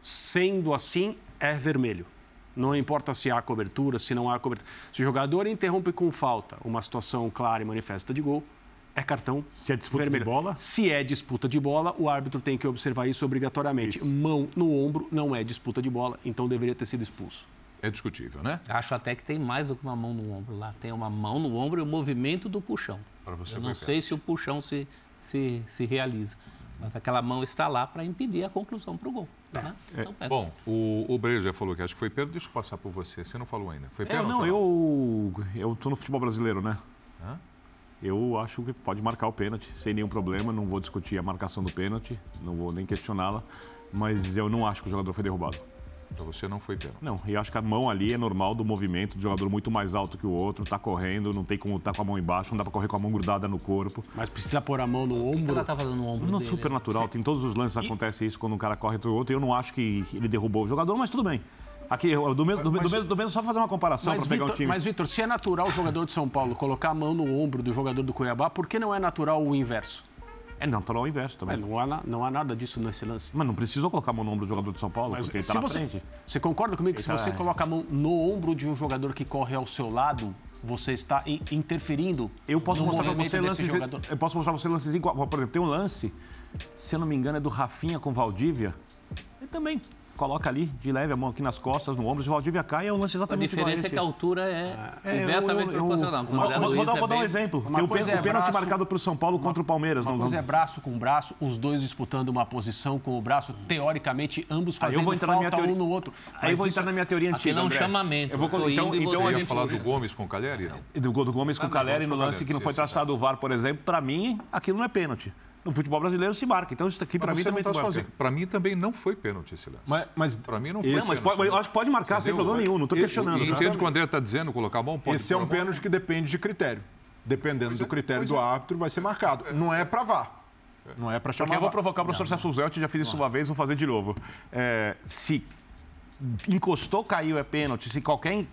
Sendo assim, é vermelho. Não importa se há cobertura, se não há cobertura. Se o jogador interrompe com falta uma situação clara e manifesta de gol, é cartão Se é disputa vermelho. de bola? Se é disputa de bola, o árbitro tem que observar isso obrigatoriamente. Isso. Mão no ombro não é disputa de bola, então deveria ter sido expulso. É discutível, né? Acho até que tem mais do que uma mão no ombro lá. Tem uma mão no ombro e o movimento do puxão. Para você Eu não sei se o puxão se, se, se realiza. Mas aquela mão está lá para impedir a conclusão para o gol. Né? É. Então, Bom, o, o Brejo já falou que acho que foi pênalti. Deixa eu passar por você. Você não falou ainda. Foi pênalti? É, não, eu eu estou no futebol brasileiro, né? Hã? Eu acho que pode marcar o pênalti sem nenhum problema. Não vou discutir a marcação do pênalti, não vou nem questioná-la. Mas eu não acho que o jogador foi derrubado. Para você não foi pênalti. Não, e acho que a mão ali é normal do movimento, do jogador muito mais alto que o outro, tá correndo, não tem como estar tá com a mão embaixo, não dá para correr com a mão grudada no corpo. Mas precisa pôr a mão no ombro. Ela fazendo no ombro Não dele. super natural, tem todos os lances e... acontece isso quando um cara corre do outro. Eu não acho que ele derrubou o jogador, mas tudo bem. Aqui, do mesmo, do, mas, do mesmo, do mesmo só fazer uma comparação para pegar Victor, um time. Mas, Vitor, se é natural o jogador de São Paulo colocar a mão no ombro do jogador do Cuiabá, por que não é natural o inverso? É natural o inverso também. É, não, há, não há nada disso nesse lance. Mas não precisou colocar a mão no ombro do jogador de São Paulo, Mas porque ele está na você, frente. Você concorda comigo que ele se tá... você coloca a mão no ombro de um jogador que corre ao seu lado, você está in- interferindo Eu posso mostrar pra movimento você lances. jogador. Eu posso mostrar você lances igual. Por exemplo, tem um lance, se eu não me engano, é do Rafinha com Valdívia. Ele também coloca ali, de leve, a mão aqui nas costas, no ombro, e o Valdívia cai, é um lance A exatamente igual a diferença é esse. que a altura é, É, inversamente eu- eu- proporcional. Com o Vou, dar, é vou dar um bem- exemplo. Uma Tem o, pênalti- é o pênalti braço- marcado pelo São Paulo contra o Palmeiras. Uma no- coisa no- é braço com braço, os dois disputando uma posição com o braço, teoricamente, ambos Aí eu fazendo vou entrar na minha falta teoria- um no outro. Aí eu vou isso- entrar na minha teoria Aquilo antiga, é um André. chamamento. Eu vou, Eu então, então você a gente falar do Gomes com o Caleri? Não. do do Gomes com o Caleri no lance que não foi traçado o VAR, por exemplo, para mim, aquilo não é pênalti. No futebol brasileiro se marca. Então isso aqui para mim você também marca. sozinho. Para mim também não foi pênalti esse lance. Mas, mas Para mim não foi. Não, mas pode- eu acho que pode marcar sem Entendeu? problema nenhum, não estou questionando. E tá? entende o que o André está dizendo, colocar a mão? Pode esse é um pênalti que depende de critério. Dependendo do critério do árbitro, vai ser marcado. Não é pra VAR. Não é pra chamar Porque eu vou provocar o professor Celso Zelt, já fiz isso uma vez, vou fazer de novo. É, se encostou, caiu, é pênalti. Se qualquer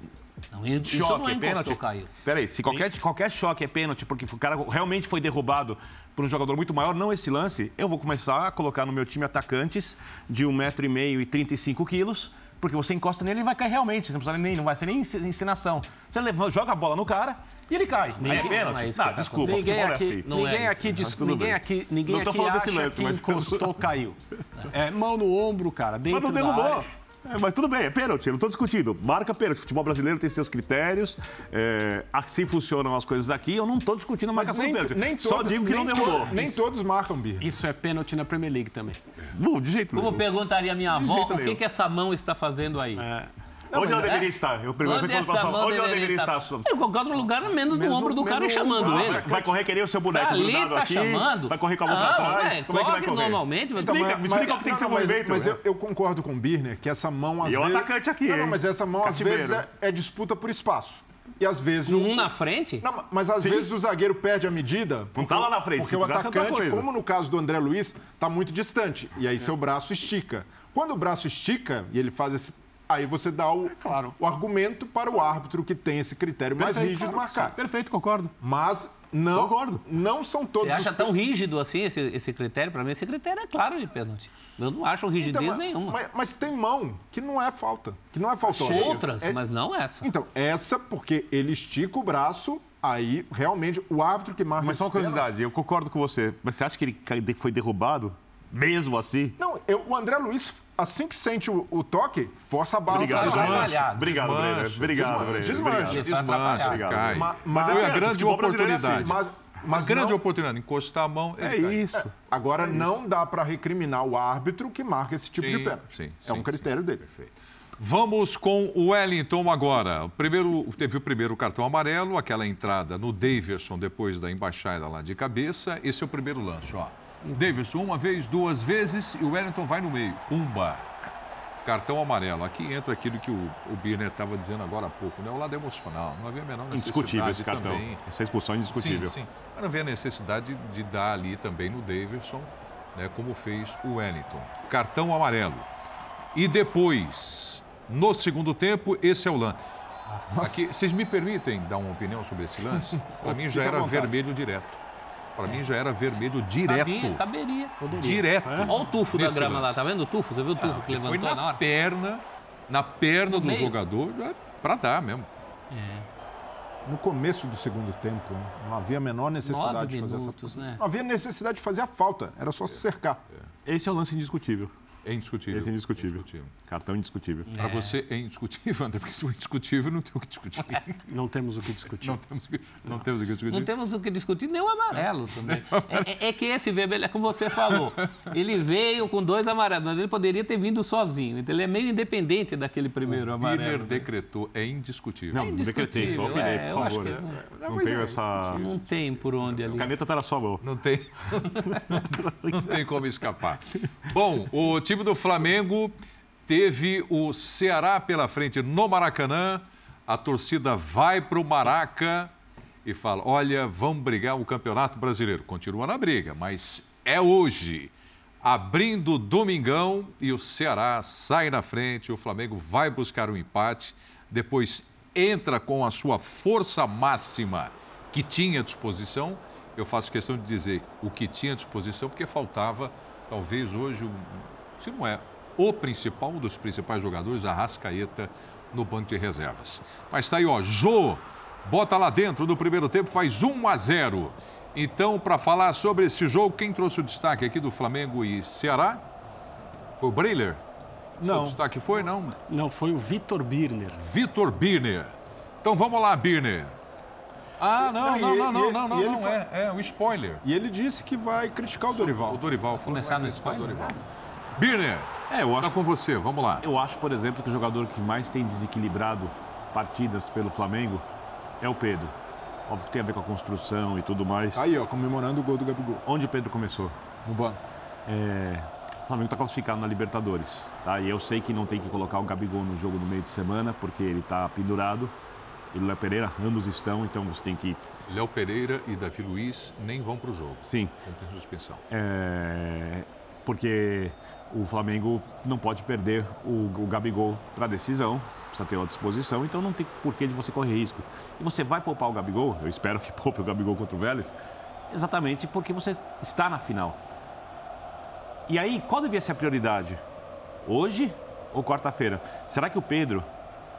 Não, isso choque não é é pênalti. encostou, caiu. Peraí, se qualquer, qualquer choque é pênalti, porque o cara realmente foi derrubado por um jogador muito maior, não esse lance, eu vou começar a colocar no meu time atacantes de 1,5m e 35 quilos, porque você encosta nele e ele vai cair realmente. Você não, precisa nem, não vai ser nem encenação. Você leva, joga a bola no cara e ele cai. Aí é Ninguém- pênalti. não é isso Não, tá desculpa, Ninguém é aqui, assim. Não é ninguém isso, aqui, tudo ninguém aqui, ninguém Não tô aqui falando acha desse lance, que mas- encostou, [LAUGHS] caiu. É mão no ombro, cara, dentro Mas não da derrubou. É, mas tudo bem, é pênalti, eu não estou discutindo. Marca pênalti. Futebol brasileiro tem seus critérios, é, assim funcionam as coisas aqui. Eu não estou discutindo a Mas marcação nem, do pênalti. nem Só digo que não nem to- Nem todos marcam, Birra. Isso é pênalti na Premier League também. Não, de jeito Como nenhum. perguntaria minha avó, o que, que essa mão está fazendo aí? Onde ela é- deveria estar? Eu pergunto, Onde pra Onde ela deveria estar? Em qualquer outro lugar, menos no ombro do cara e chamando ombro. ele. Vai correr que nem o seu boneco Ali grudado tá aqui? chamando. Vai correr com a mão pra Não, trás? velho, Como é que vai corre correr? normalmente, mas- Explica, Então, me explica o que tem que ser não, o mas, movimento. mas né? eu, eu concordo com o Birner que essa mão às E é o vezes. atacante aqui, Não, não, mas essa mão às Catimbeiro. vezes é, é disputa por espaço. E às vezes. o- Um na frente? Não, mas às Sim. vezes o zagueiro perde a medida. Porque, tá lá na frente, Porque o atacante, como no caso do André Luiz, está muito distante. E aí seu braço estica. Quando o braço estica e ele faz esse. Aí você dá o, claro. o argumento para o árbitro que tem esse critério mais Perfeito, rígido claro, marcar. sim, Perfeito, concordo. Mas não, Concordo. não são todos Você acha os tão rígido assim esse, esse critério? Para mim, esse critério é claro de pênalti. Eu não acho rigidez Então, mas- nenhuma. Mas, mas tem mão que não é falta, que não é faltosa. Outras, É- mas não essa. Então, essa porque ele estica o braço, aí realmente o árbitro que marca Mas só uma esse pênalti- curiosidade, eu concordo com você. Mas você acha que ele foi derrubado? Mesmo assim? Não, eu- o André Luiz, assim que sente o, o toque, força a barra. Obrigado. Desmancha. Obrigado, Breiner. Obrigado, atrapalhar. cai. Ma- mas- Foi a é, grande futebol brasileiro é assim. oportunidade. Mas, mas grande não- oportunidade, encostar a mão. ele É cai. isso. agora não dá para recriminar o árbitro que marca esse tipo Sim, de pênalti. sim, é um sim, critério dele. Vamos com o Wellington agora. O primeiro, teve o primeiro cartão amarelo, aquela entrada no Davidson depois da embaixada lá de cabeça. Esse é o primeiro lance, ó. Davidson uma vez, duas vezes e o Wellington vai no meio. Pumba. Cartão amarelo. Aqui entra aquilo que o, o Birner estava dizendo agora há pouco, né? O lado emocional. Não havia a menor necessidade Indiscutível esse cartão. também. Essa expulsão é indiscutível. Sim, sim. Mas não vê a necessidade de dar ali também no Davidson, né, como fez o Wellington. Cartão amarelo. E depois, no segundo tempo, esse é o lance. Aqui, vocês me permitem dar uma opinião sobre esse lance? [LAUGHS] Para mim já era vermelho direto. Para mim já era vermelho Cabia, direto. caberia. Direto. Olha o tufo da grama lá, lance. tá vendo o tufo? Você viu o tufo que Ele foi levantou na na hora? perna, na perna No do meio. jogador, para dar mesmo. No começo do segundo tempo, né, não havia a menor necessidade Nove de fazer minutos, essa né? Não havia necessidade de fazer a falta, era só se cercar. Esse é o lance indiscutível. É indiscutível. Esse é indiscutível. Indiscutível. Cartão indiscutível. Para você é indiscutível, [LAUGHS] André, porque se for indiscutível, não tem o que discutir. Não temos o que discutir. Não temos, que- não temos o que discutir. Não temos o que discutir, nem o amarelo também. É, é- é que esse vermelho, é como você falou, ele veio com dois amarelos, mas ele poderia ter vindo sozinho. Então ele é meio independente daquele primeiro Miller amarelo. decretou, é indiscutível. Não, não decretei, só opinei, É, por eu acho favor. que né? não- Não tenho é, essa. Não tem por onde ali. A caneta tá na sua mão. Não tem, [LAUGHS] não tem como escapar. Bom, o time do Flamengo teve o Ceará pela frente no Maracanã. A torcida vai para o Maraca e fala: olha, vamos brigar o Campeonato Brasileiro. Continua na briga, mas é hoje. Abrindo domingão e o Ceará sai na frente. O Flamengo vai buscar um empate. Depois entra com a sua força máxima que tinha à disposição. Eu faço questão de dizer o que tinha à disposição, porque faltava, talvez hoje, um, se não é o principal, um dos principais jogadores, a Rascaeta, no banco de reservas. Mas está aí, ó, Jô bota lá dentro do primeiro tempo, faz 1 a 0. Então, para falar sobre esse jogo, quem trouxe o destaque aqui do Flamengo e Ceará? Foi o Breiler? Não. O destaque foi, não? Não, foi o Vitor Birner. Vitor Birner. Então vamos lá, Birner. Ah, não, Não, não, não, não, não, não, ele não, foi- é, é o spoiler. E ele disse que vai criticar o Dorival. O Dorival falou. Começar no spoiler? Dorival. Birner, É, eu tá acho, com você, vamos lá. eu acho, por exemplo, que o jogador que mais tem desequilibrado partidas pelo Flamengo é o Pedro. Óbvio que tem a ver com a construção e tudo mais. Aí, ó, comemorando o gol do Gabigol Onde o Pedro começou? no banco. É, o Flamengo está classificado na Libertadores, tá? E eu sei que não tem que colocar o Gabigol no jogo no meio de semana, porque ele está pendurado. E o Léo Pereira, ambos estão, então você tem que... Léo Pereira e Davi Luiz nem vão para o jogo. Sim, Vão ter suspensão. é, porque o Flamengo não pode perder o, o Gabigol para decisão, precisa ter à disposição, então não tem porquê de você correr risco. E você vai poupar o Gabigol, eu espero que [LAUGHS] poupe o Gabigol contra o Vélez, exatamente porque você está na final. E aí, qual devia ser a prioridade? Hoje ou quarta-feira? Será que o Pedro,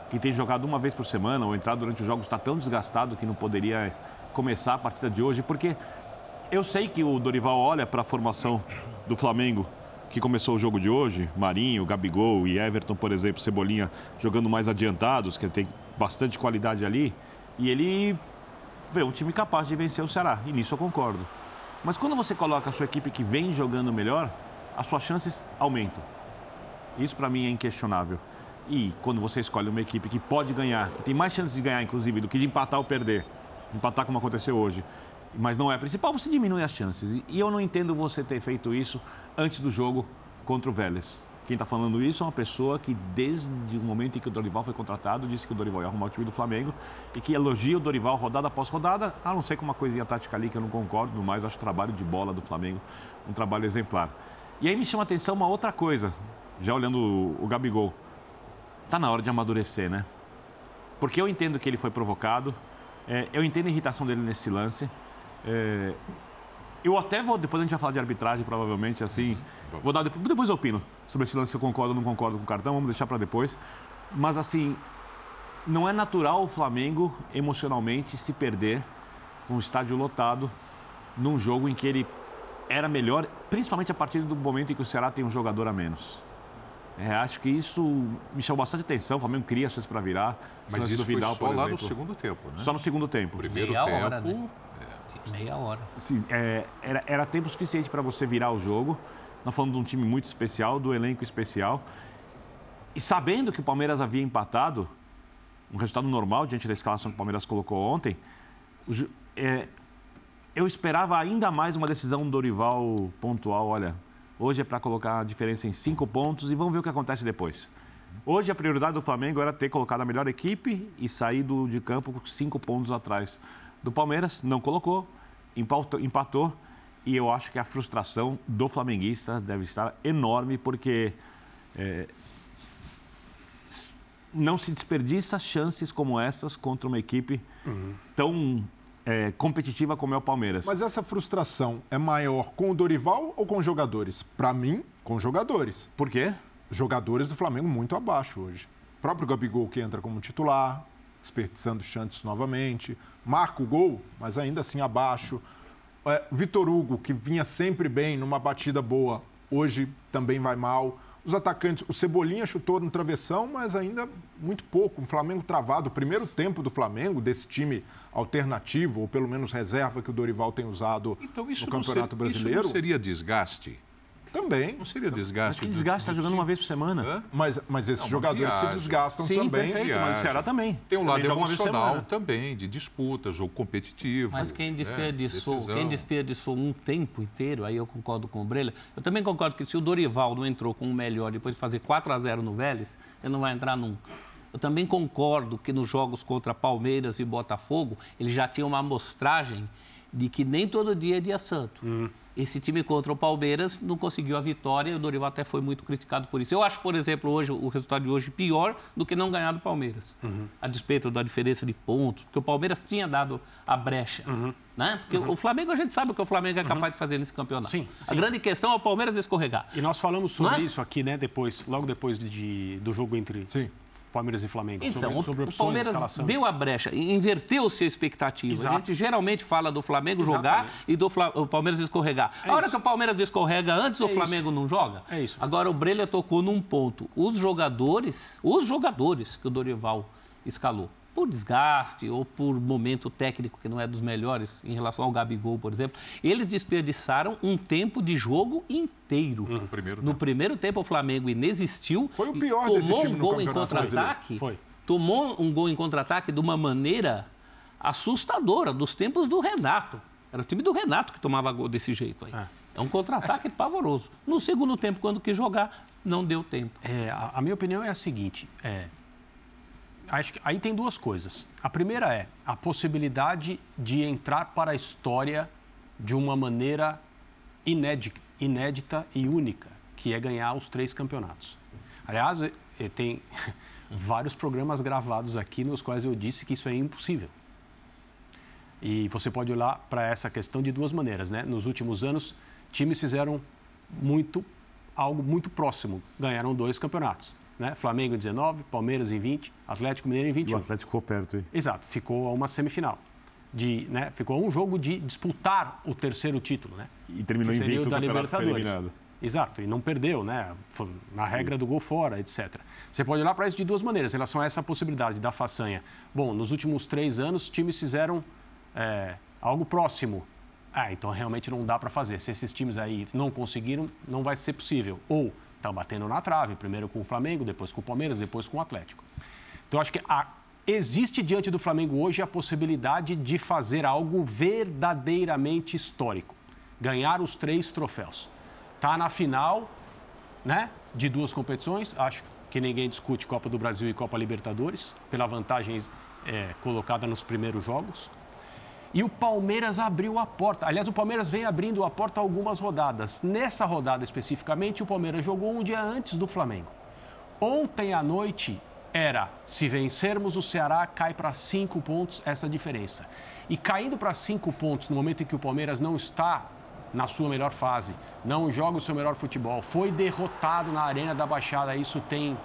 que tem jogado uma vez por semana ou entrado durante os jogos, está tão desgastado que não poderia começar a partida de hoje? Porque eu sei que o Dorival olha para a formação do Flamengo, que começou o jogo de hoje, Marinho, Gabigol e Everton, por exemplo, Cebolinha jogando mais adiantados, que tem bastante qualidade ali, e ele vê um time capaz de vencer o Ceará, e nisso eu concordo. Mas quando você coloca a sua equipe que vem jogando melhor, as suas chances aumentam. Isso para mim é inquestionável. E quando você escolhe uma equipe que pode ganhar, que tem mais chances de ganhar, inclusive, do que de empatar ou perder, empatar como aconteceu hoje, mas não é a principal, você diminui as chances. E eu não entendo você ter feito isso antes do jogo contra o Vélez. Quem está falando isso é uma pessoa que, desde o momento em que o Dorival foi contratado, disse que o Dorival ia arrumar o time do Flamengo e que elogia o Dorival rodada após rodada, a não ser com uma coisinha tática ali que eu não concordo, no mais acho o trabalho de bola do Flamengo um trabalho exemplar. E aí me chama a atenção uma outra coisa, já olhando o, Gabigol. Tá na hora de amadurecer, né? Porque eu entendo que ele foi provocado, é, eu entendo a irritação dele nesse lance. É, eu até vou, depois a gente vai falar de arbitragem, provavelmente, assim. Vou dar, depois, depois eu opino sobre esse lance, se eu concordo ou não concordo com o cartão, vamos deixar para depois. Mas, assim, não é natural o Flamengo, emocionalmente, se perder com o estádio lotado num jogo em que ele era melhor, principalmente a partir do momento em que o Ceará tem um jogador a menos. É, acho que isso me chamou bastante atenção. O Flamengo cria chance para virar. Mas isso do Vidal, foi só por lá no exemplo. segundo tempo, né? Só no segundo tempo. Primeiro Meia tempo. hora, né? Meia hora. Assim, é, era, era tempo suficiente para você virar o jogo. Nós falamos de um time muito especial, do elenco especial. E sabendo que o Palmeiras havia empatado, um resultado normal diante da escalação que o Palmeiras colocou ontem, é, eu esperava ainda mais uma decisão do Dorival pontual. Olha, hoje é para colocar a diferença em cinco pontos e vamos ver o que acontece depois. Hoje a prioridade do Flamengo era ter colocado a melhor equipe e saído de campo com cinco pontos atrás do Palmeiras. Não colocou, empatou, empatou e eu acho que a frustração do flamenguista deve estar enorme porque é, não se desperdiça chances como essas contra uma equipe tão é, competitiva como é o Palmeiras. Mas essa frustração é maior com o Dorival ou com os jogadores? Para mim, com os jogadores. Por quê? Jogadores do Flamengo muito abaixo hoje. O próprio Gabigol que entra como titular, desperdiçando chances novamente. Marca o gol, mas ainda assim abaixo. É, Vitor Hugo, que vinha sempre bem numa batida boa, hoje também vai mal. Os atacantes, o Cebolinha chutou no travessão, mas ainda muito pouco. O Flamengo travado. O primeiro tempo do Flamengo, desse time alternativo, ou pelo menos reserva que o Dorival tem usado Então isso no Campeonato ser- isso Brasileiro, não seria desgaste? Também. Não seria desgaste? Mas que desgaste, está do jogando uma vez por semana. Hã? Mas, mas esses É uma jogadores se viagem. desgastam Sim, também. perfeito, mas o Viagem. Ceará também. Tem um Também lado emocional também, de disputa, jogo competitivo. Mas quem né, desperdiçou, decisão. quem desperdiçou um tempo inteiro, aí eu concordo com o Brelha. Eu também concordo que se o Dorival não entrou com o melhor depois de fazer 4 a 0 no Vélez, ele não vai entrar nunca. Eu também concordo que nos jogos contra Palmeiras e Botafogo, ele já tinha uma amostragem de que nem todo dia é dia santo. Esse time contra o Palmeiras não conseguiu a vitória e o Dorival até foi muito criticado por isso. Eu acho, por exemplo, hoje o resultado de hoje pior do que não ganhar do Palmeiras. A despeito da diferença de pontos, porque o Palmeiras tinha dado a brecha. Né? Porque o Flamengo, a gente sabe o que o Flamengo é capaz de fazer nesse campeonato. Sim, A sim. grande questão é o Palmeiras escorregar. E nós falamos sobre Não é? isso aqui, né, depois, logo depois de, do jogo entre Sim. Palmeiras e Flamengo. Então, sobre, o, sobre o opções de Palmeiras escalação. deu a brecha, inverteu-se a expectativa. Exato. A gente geralmente fala do Flamengo jogar Exatamente. e do o Palmeiras escorregar. É a hora isso. que o Palmeiras escorrega antes, o isso. Flamengo não joga? É isso. Agora, o Brelha tocou num ponto. Os jogadores, os jogadores que o Dorival escalou, por desgaste ou por momento técnico que não é dos melhores em relação ao Gabigol, por exemplo, eles desperdiçaram um tempo de jogo inteiro. No primeiro No tempo. primeiro tempo, o Flamengo inexistiu. Foi o pior tomou desse time um no gol em Campeonato contra-ataque. Foi. Tomou um gol em contra-ataque de uma maneira assustadora, dos tempos do Renato. Era o time do Renato que tomava gol desse jeito aí. É. É um contra-ataque pavoroso. No segundo tempo, quando quis jogar, não deu tempo. É, a, a minha opinião é a seguinte: é, acho que aí tem duas coisas. A primeira é a possibilidade de entrar para a história de uma maneira inédita, inédita e única, que é ganhar os três campeonatos. Aliás, eh, eh, tem [LAUGHS] vários programas gravados aqui nos quais eu disse que isso é impossível. E você pode olhar para essa questão de duas maneiras, né? Nos últimos anos, times fizeram muito algo muito próximo, ganharam dois campeonatos, né? Flamengo em 19, Palmeiras em 20, Atlético Mineiro em E o 21. Atlético ficou perto, hein? Exato, ficou a uma semifinal. De, né, ficou a um jogo de disputar o terceiro título, né? E terminou invicto o da Libertadores. Exato, e não perdeu, né? Na regra do gol fora, etc. Você pode olhar para isso de duas maneiras, em relação a essa possibilidade da façanha. Bom, nos últimos três anos, os times fizeram é, algo próximo. Ah, então realmente não dá para fazer. Se esses times aí não conseguiram, não vai ser possível. Ou estão batendo na trave, primeiro com o Flamengo, depois com o Palmeiras, depois com o Atlético. Então, acho que a- existe diante do Flamengo hoje a possibilidade de fazer algo verdadeiramente histórico. Ganhar os três troféus. Está na final né, de duas competições, acho que ninguém discute Copa do Brasil e Copa Libertadores, pela vantagem é, colocada nos primeiros jogos. E o Palmeiras abriu a porta. Aliás, o Palmeiras vem abrindo a porta algumas rodadas. Nessa rodada especificamente, o Palmeiras jogou um dia antes do Flamengo. Ontem à noite era: se vencermos o Ceará, cai para cinco pontos essa diferença. E caindo para cinco pontos no momento em que o Palmeiras não está na sua melhor fase, não joga o seu melhor futebol, foi derrotado na Arena da Baixada, isso tem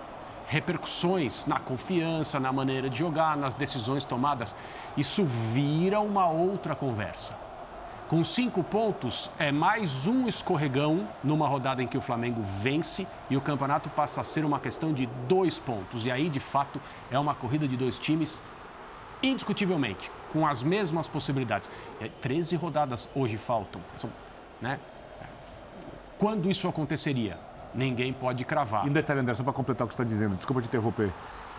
repercussões na confiança, na maneira de jogar, nas decisões tomadas. Isso vira uma outra conversa. Com cinco pontos, é mais um escorregão numa rodada em que o Flamengo vence e o campeonato passa a ser uma questão de dois pontos. E aí, de fato, é uma corrida de dois times, indiscutivelmente, com as mesmas possibilidades. É, 13 rodadas hoje faltam. São, né? Quando isso aconteceria? Ninguém pode cravar. E um detalhe, André, só para completar o que você está dizendo, desculpa te interromper.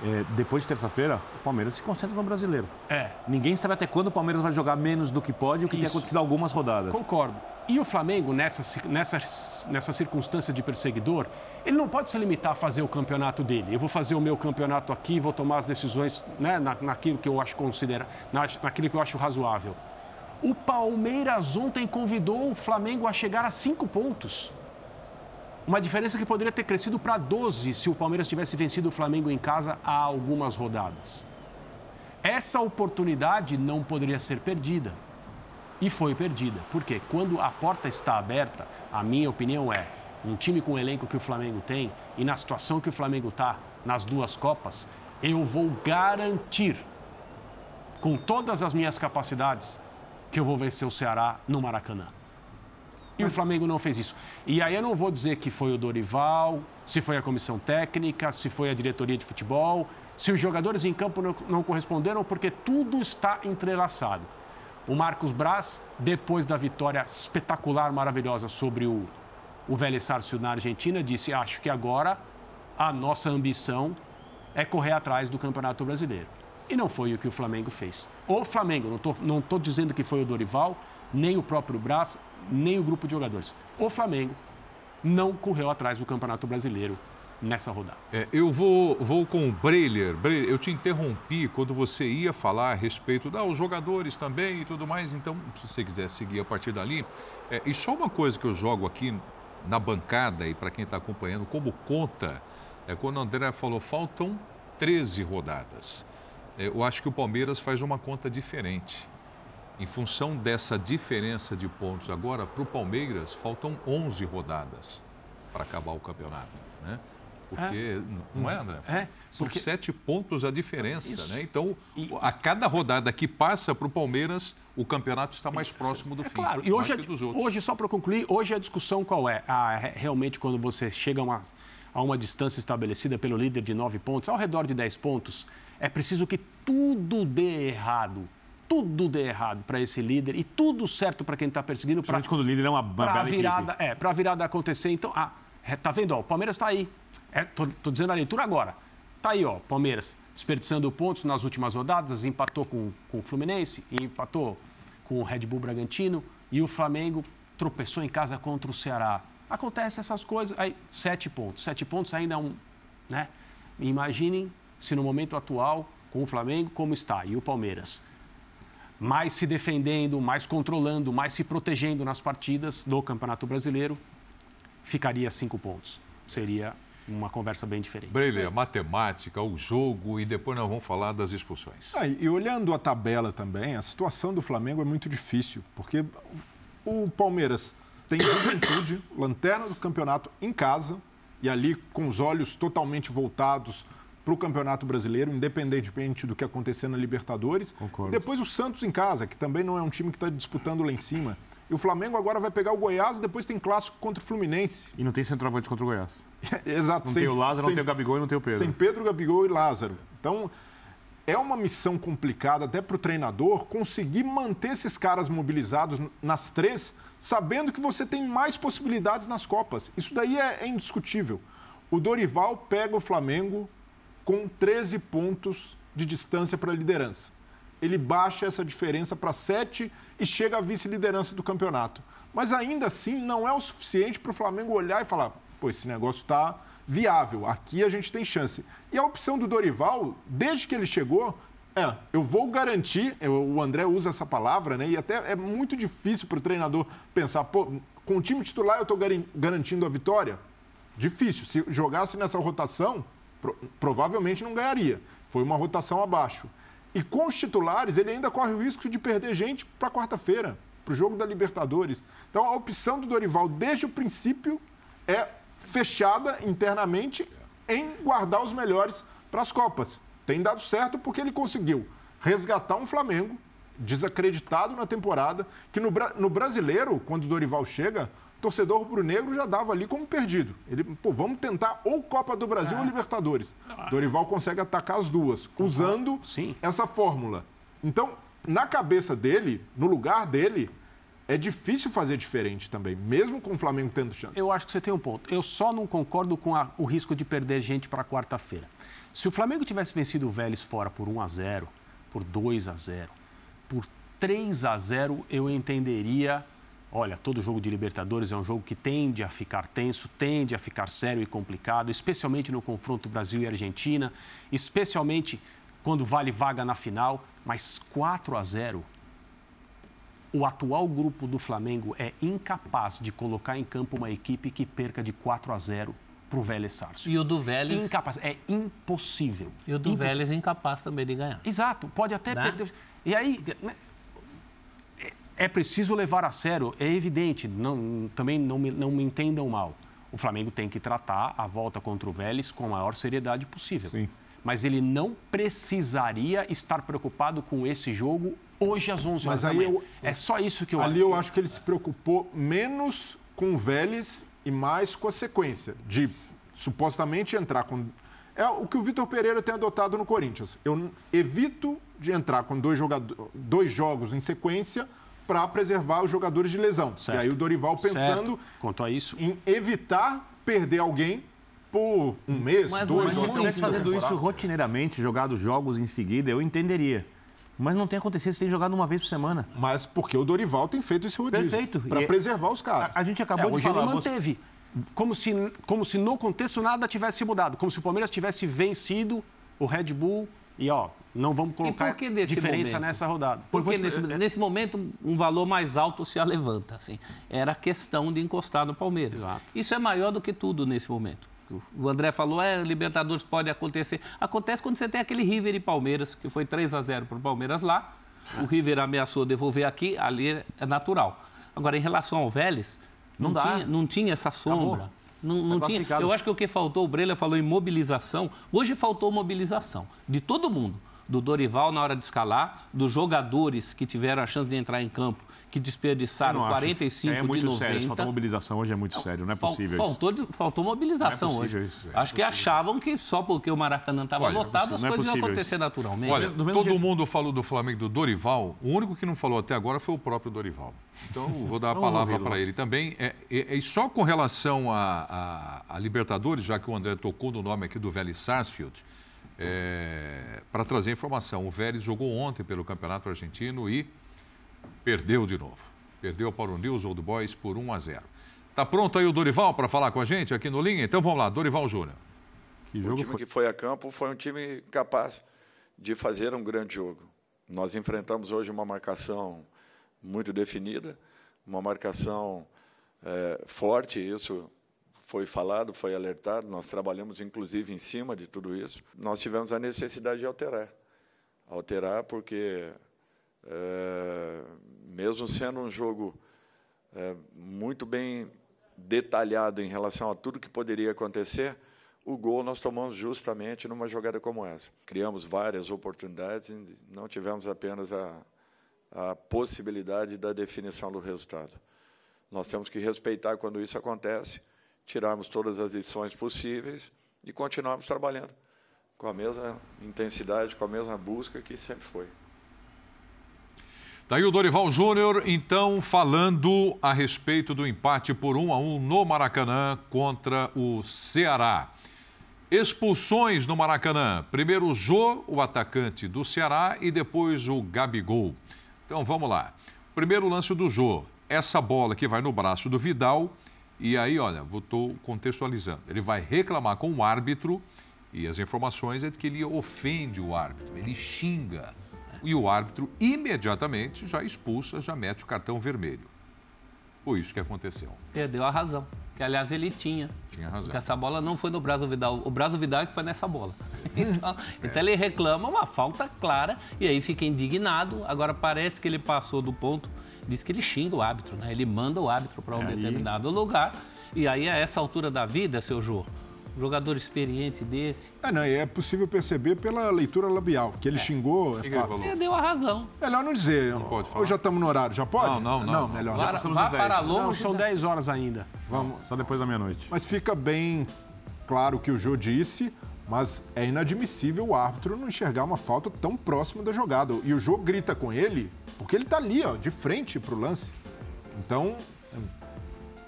É, depois de terça-feira, o Palmeiras se concentra no brasileiro. É, Ninguém sabe até quando o Palmeiras vai jogar menos do que pode, o que tem Isso. acontecido algumas rodadas. Concordo. E o Flamengo, nessa, nessa, nessa circunstância de perseguidor, ele não pode se limitar a fazer o campeonato dele. Eu vou fazer o meu campeonato aqui, vou tomar as decisões né, na, naquilo que eu acho considera, na, naquilo que eu acho razoável. O Palmeiras ontem convidou o Flamengo a chegar a cinco pontos. Uma diferença que poderia ter crescido para 12 se o Palmeiras tivesse vencido o Flamengo em casa há algumas rodadas. Essa oportunidade não poderia ser perdida. E foi perdida. Porque quando a porta está aberta, a minha opinião é, um time com o elenco que o Flamengo tem e na situação que o Flamengo está nas duas Copas, eu vou garantir, com todas as minhas capacidades, que eu vou vencer o Ceará no Maracanã. E o Flamengo não fez isso. E aí eu não vou dizer que foi o Dorival, se foi a comissão técnica, se foi a diretoria de futebol, se os jogadores em campo não, não corresponderam, porque tudo está entrelaçado. O Marcos Braz, depois da vitória espetacular, maravilhosa sobre o, o Vélez Sarsfield na Argentina, disse: Acho que agora a nossa ambição é correr atrás do Campeonato Brasileiro. E não foi o que o Flamengo fez. O Flamengo, não estou não tô dizendo que foi o Dorival, nem o próprio Braz, nem o grupo de jogadores. O Flamengo não correu atrás do Campeonato Brasileiro nessa rodada. É, eu vou, vou com o Breiler. Breiler, eu te interrompi quando você ia falar a respeito dos jogadores também e tudo mais. Então, se você quiser seguir a partir dali. É, e só uma coisa que eu jogo aqui na bancada e para quem está acompanhando, como conta, é quando o André falou, faltam 13 rodadas. É, eu acho que o Palmeiras faz uma conta diferente. Em função dessa diferença de pontos agora, para o Palmeiras faltam 11 rodadas para acabar o campeonato. Né? Porque, não é, André? É, São porque- sete pontos a diferença, Isso. né? Então, E- a cada rodada que passa para o Palmeiras, o campeonato está mais próximo do É fim. claro. E hoje, outros. hoje só para concluir, hoje a discussão qual é? Ah, re- realmente, quando você chega a uma, a uma distância estabelecida pelo líder de nove pontos, ao redor de 10 pontos, é preciso que tudo dê errado. Tudo dê errado para esse líder e tudo certo para quem está perseguindo. Pra, quando o líder é uma, uma para a bela virada, equipe. é, para a virada acontecer. Então, ah, é, tá vendo? Ó, o Palmeiras está aí. É, tô, tô dizendo a leitura agora. Tá aí, ó, Palmeiras desperdiçando pontos nas últimas rodadas, empatou com, com o Fluminense, empatou com o Red Bull Bragantino e o Flamengo tropeçou em casa contra o Ceará. Acontece essas coisas, aí sete pontos. Sete pontos ainda é um, né? Imaginem se no momento atual com o Flamengo como está e o Palmeiras mais se defendendo, mais controlando, mais se protegendo nas partidas do Campeonato Brasileiro, ficaria cinco pontos. Seria uma conversa bem diferente. Breler, a matemática, o jogo e depois nós vamos falar das expulsões. Ah, e olhando a tabela também, a situação do Flamengo é muito difícil, porque o Palmeiras tem juventude, [COUGHS] lanterna do campeonato em casa, e ali com os olhos totalmente voltados para o Campeonato Brasileiro, independentemente do que acontecer na Libertadores. Concordo. Depois o Santos em casa, que também não é um time que está disputando lá em cima. E o Flamengo agora vai pegar o Goiás e depois tem clássico contra o Fluminense. E não tem centroavante contra o Goiás. [LAUGHS] Exato. Não sem- tem o Lázaro, não sem- tem o Gabigol e não tem o Pedro. sem Pedro, Gabigol e Lázaro. Então, é uma missão complicada até para o treinador conseguir manter esses caras mobilizados nas três, sabendo que você tem mais possibilidades nas Copas. Isso daí é, é indiscutível. O Dorival pega o Flamengo com 13 pontos de distância para a liderança. Ele baixa essa diferença para 7 e chega à vice-liderança do campeonato. Mas ainda assim não é o suficiente para o Flamengo olhar e falar: pô, esse negócio está viável, aqui a gente tem chance. E a opção do Dorival, desde que ele chegou, é: eu vou garantir, o André usa essa palavra, né? E até é muito difícil para o treinador pensar: pô, com o time titular eu estou garantindo a vitória? Difícil. Se jogasse nessa rotação, provavelmente não ganharia. Foi uma rotação abaixo. E com os titulares, ele ainda corre o risco de perder gente para quarta-feira, para o jogo da Libertadores. Então, a opção do Dorival, desde o princípio, é fechada internamente em guardar os melhores para as Copas. Tem dado certo porque ele conseguiu resgatar um Flamengo desacreditado na temporada, que no, no brasileiro, quando o Dorival chega, torcedor rubro-negro já dava ali como perdido. Ele, pô, vamos tentar ou Copa do Brasil ou Libertadores. Dorival consegue atacar as duas, usando Sim. essa fórmula. Então, na cabeça dele, no lugar dele, é difícil fazer diferente também, mesmo com o Flamengo tendo chance. Eu acho que você tem um ponto. Eu só não concordo com a- o risco de perder gente para quarta-feira. Se o Flamengo tivesse vencido o Vélez fora por 1 a 0, por 2 a 0, por 3 a 0, eu entenderia. Olha, todo jogo de Libertadores é um jogo que tende a ficar tenso, tende a ficar sério e complicado, especialmente no confronto Brasil e Argentina, especialmente quando vale vaga na final, mas 4 a 0 o atual grupo do Flamengo é incapaz de colocar em campo uma equipe que perca de 4 a 0 para o Vélez Sarsfield. E o do Vélez, Incapaz, é impossível. e o do. Vélez incapaz também de ganhar. Exato, pode até Né? perder. E aí, é- preciso levar a sério, é evidente, não, também não me, não me entendam mal. O Flamengo tem que tratar a volta contra o Vélez com a maior seriedade possível. Sim. Mas ele não precisaria estar preocupado com esse jogo hoje às 11 horas Mas aí da manhã. eu- É só isso que eu Ali acho. eu acho que ele se preocupou menos com o Vélez e mais com a sequência de supostamente entrar com. É o que o Vitor Pereira tem adotado no Corinthians. Eu evito de entrar com dois, jogador, dois jogos em sequência para preservar os jogadores de lesão. Certo. E aí o Dorival pensando Certo. Quanto a isso, em evitar perder alguém por um mês, Mas- dois mas ou Se não até o ele fim estivesse da fazendo isso rotineiramente, jogado jogos em seguida, eu entenderia. Mas não tem acontecido, você tem jogado uma vez por semana. Mas porque o Dorival tem feito esse rodízio. Perfeito. Para E- preservar os A, caras. a gente É, acabou de hoje falar. ele você- manteve. Como se, como se no contexto nada tivesse mudado. Como se o Palmeiras tivesse vencido o Red Bull e, ó, não vamos colocar diferença momento? nessa rodada. Porque nesse, nesse momento um valor mais alto se levanta. Assim. Era questão de encostar no Palmeiras. Exato. Isso é maior do que tudo nesse momento. O André falou, é, Libertadores pode acontecer. Acontece quando você tem aquele River e Palmeiras, que foi 3 a 0 para o Palmeiras lá. O River ameaçou devolver aqui, ali é natural. Agora, em relação ao Vélez, não, Não tinha, não tinha essa sombra. Não, não Tá tinha. classificado. Eu acho que o que faltou, o Breler falou em mobilização. Hoje faltou mobilização de todo mundo. Do Dorival na hora de escalar, dos jogadores que tiveram a chance de entrar em campo, que desperdiçaram não acho. 45 É muito de 90. sério. Falta mobilização hoje é muito sério. Não é possível isso. faltou, de- faltou mobilização Não é possível hoje. isso, é Acho que achavam que só porque o Maracanã estava é lotado as é coisas iam acontecer isso. naturalmente. Olha, do mesmo todo jeito- mundo falou do Flamengo do Dorival. O único que não falou até agora foi o próprio Dorival. Então, vou dar a palavra para ele também. É, é- é só com relação a, a- a Libertadores, já que o André tocou no nome aqui do Vélez Sarsfield, é, para trazer informação. O Vélez jogou ontem pelo Campeonato Argentino e perdeu de novo. Perdeu para o News Old Boys por 1 a 0. Tá pronto aí o Dorival para falar com a gente aqui no Linha? Então vamos lá, Dorival Júnior. Que O jogo time foi? que foi a campo foi um time capaz de fazer um grande jogo. Nós enfrentamos hoje uma marcação muito definida, uma marcação eh, forte, isso foi falado, foi alertado, nós trabalhamos inclusive em cima de tudo isso. Nós tivemos a necessidade de alterar. Alterar porque, eh, mesmo sendo um jogo eh, muito bem detalhado em relação a tudo que poderia acontecer, o gol nós tomamos justamente numa jogada como essa. Criamos várias oportunidades e não tivemos apenas a, a possibilidade da definição do resultado. Nós temos que respeitar quando isso acontece, tirarmos todas as lições possíveis e continuarmos trabalhando com a mesma intensidade, com a mesma busca que sempre foi. Daí o Dorival Júnior, então, falando a respeito do empate por 1 a 1 no Maracanã contra o Ceará. Expulsões no Maracanã. Primeiro o Jô, o atacante do Ceará, e depois o Gabigol. Então vamos lá. Primeiro lance do Jô. Essa bola que vai no braço do Vidal. E aí, olha, estou contextualizando. Ele vai reclamar com o árbitro. E as informações é de que ele ofende o árbitro, ele xinga. E o árbitro imediatamente já expulsa, já mete o cartão vermelho. Foi isso que aconteceu. Perdeu a razão. Que, aliás, ele tinha. Tinha razão. Porque essa bola não foi no Brasil Vidal. O Brasil Vidal é que foi nessa bola. [LAUGHS] Então, então ele reclama uma falta clara e aí fica indignado. Agora parece que ele passou do ponto, diz que ele xinga o árbitro, né? Ele manda o árbitro para um Aí- determinado lugar. E aí, a essa altura da vida, seu Jô, um jogador experiente desse, É, não, e é possível perceber pela leitura labial, que ele xingou, é que ele fato. falou? perdeu a razão. Melhor não dizer. Não pode falar. Ou já estamos no horário, já pode? Não, não, não, Não, não. melhor. Vá, passamos vá dos 10. para Não, longe. são da- 10 horas ainda. Vamos. Só depois da meia-noite. Mas fica bem claro o que o Jô disse, mas é inadmissível o árbitro não enxergar uma falta tão próxima da jogada. E o Jô grita com ele porque ele tá ali, ó, de frente pro lance. Então,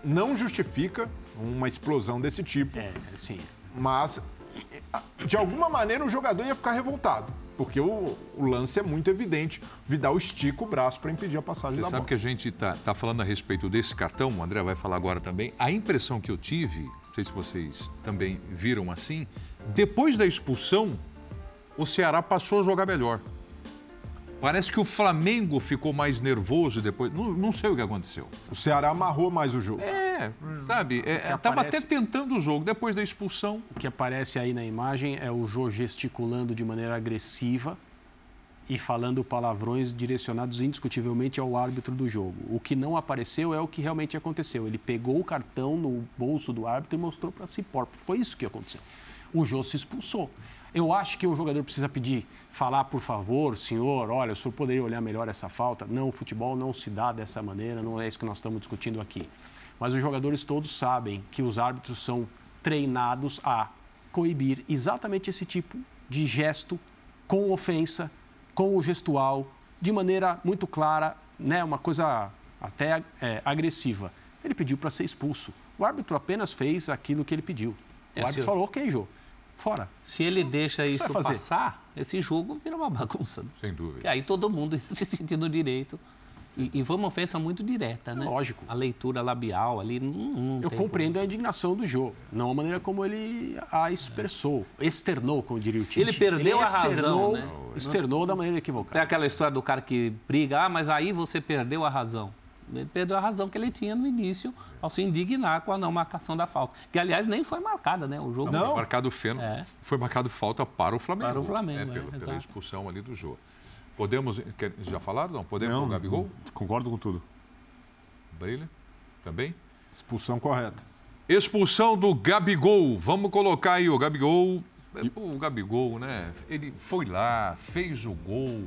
não justifica uma explosão desse tipo, É, sim. mas de alguma maneira o jogador ia ficar revoltado, porque o, o lance é muito evidente. Vidal estica o braço para impedir a passagem Você da sabe bola. que a gente está tá falando a respeito desse cartão, o André vai falar agora também. A impressão que eu tive, não sei se vocês também viram assim, depois da expulsão, o Ceará passou a jogar melhor. Parece que o Flamengo ficou mais nervoso depois. Não, não sei o que aconteceu. O Ceará amarrou mais o jogo. É, sabe? É, que tava aparece- até tentando o jogo. Depois da expulsão, O que aparece aí na imagem é o Jô gesticulando de maneira agressiva e falando palavrões direcionados indiscutivelmente ao árbitro do jogo. O que não apareceu é o que realmente aconteceu. Ele pegou o cartão no bolso do árbitro e mostrou para si próprio. Foi isso que aconteceu. O Jô se expulsou. Eu acho que o jogador precisa pedir, falar, por favor, senhor, olha, o senhor poderia olhar melhor essa falta? Não, o futebol não se dá dessa maneira, não é isso que nós estamos discutindo aqui. Mas os jogadores todos sabem que os árbitros são treinados a coibir exatamente esse tipo de gesto com ofensa, com o gestual, de maneira muito clara, né, uma coisa até é, agressiva. Ele pediu para ser expulso. O árbitro apenas fez aquilo que ele pediu. O É, árbitro senhor. falou, ok, Jô, fora. Se ele deixa isso passar, esse jogo vira uma bagunça. sem dúvida. E aí todo mundo [LAUGHS] se sentir no direito. E, e foi uma ofensa muito direta, né? Lógico. A leitura labial ali não, não Eu tem compreendo a indignação do Jô, não a maneira como ele a expressou, externou, como diria o Tite. Ele perdeu a razão, externou, né? Externou da maneira Tem equivocada. aquela história do cara que briga, ah, mas aí você perdeu a razão. Ele perdeu a razão que ele tinha no início ao se indignar com a não marcação da falta. Que, aliás, nem foi marcada, né? O jogo. Não. Foi marcado, feno, É. foi marcado falta para o Flamengo. Para o Flamengo, é, é, pela, pela expulsão ali do jogo. Podemos. quer- já falaram? Não? Podemos Não, com o Gabigol? Concordo com tudo. Brilha? Também? Expulsão correta. Expulsão do Gabigol. Vamos colocar aí o Gabigol. O Gabigol, né? Ele foi lá, fez o gol,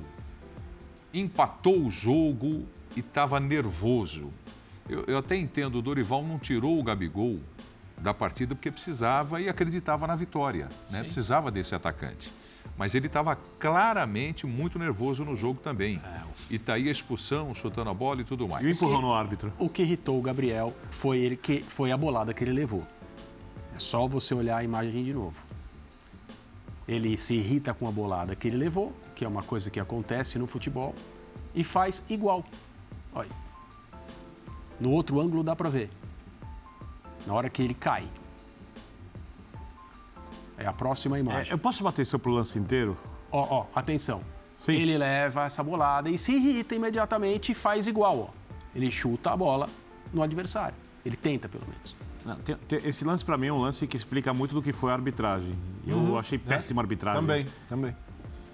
empatou o jogo e estava nervoso. Eu, eu, até entendo, o Dorival não tirou o Gabigol da partida porque precisava e acreditava na vitória, né? Precisava desse atacante. Mas ele estava claramente muito nervoso no jogo também. É. E tá aí a expulsão, chutando a bola e tudo mais. E o empurrão no árbitro? O que irritou o Gabriel foi, ele que, foi a bolada que ele levou. É só você olhar a imagem de novo. Ele se irrita com a bolada que ele levou, que é uma coisa que acontece no futebol, e faz igual. Olha. No outro ângulo dá para ver. Na hora que ele cai. É a próxima imagem. É, eu posso chamar atenção para o lance inteiro? Ó, ó, atenção. Sim. Ele leva essa bolada e se irrita imediatamente e faz igual, ó. Ele chuta a bola no adversário. Ele tenta, pelo menos. Não, tem, tem, esse lance, para mim, é um lance que explica muito do que foi a arbitragem. Eu uhum. achei péssima a arbitragem. Também, também.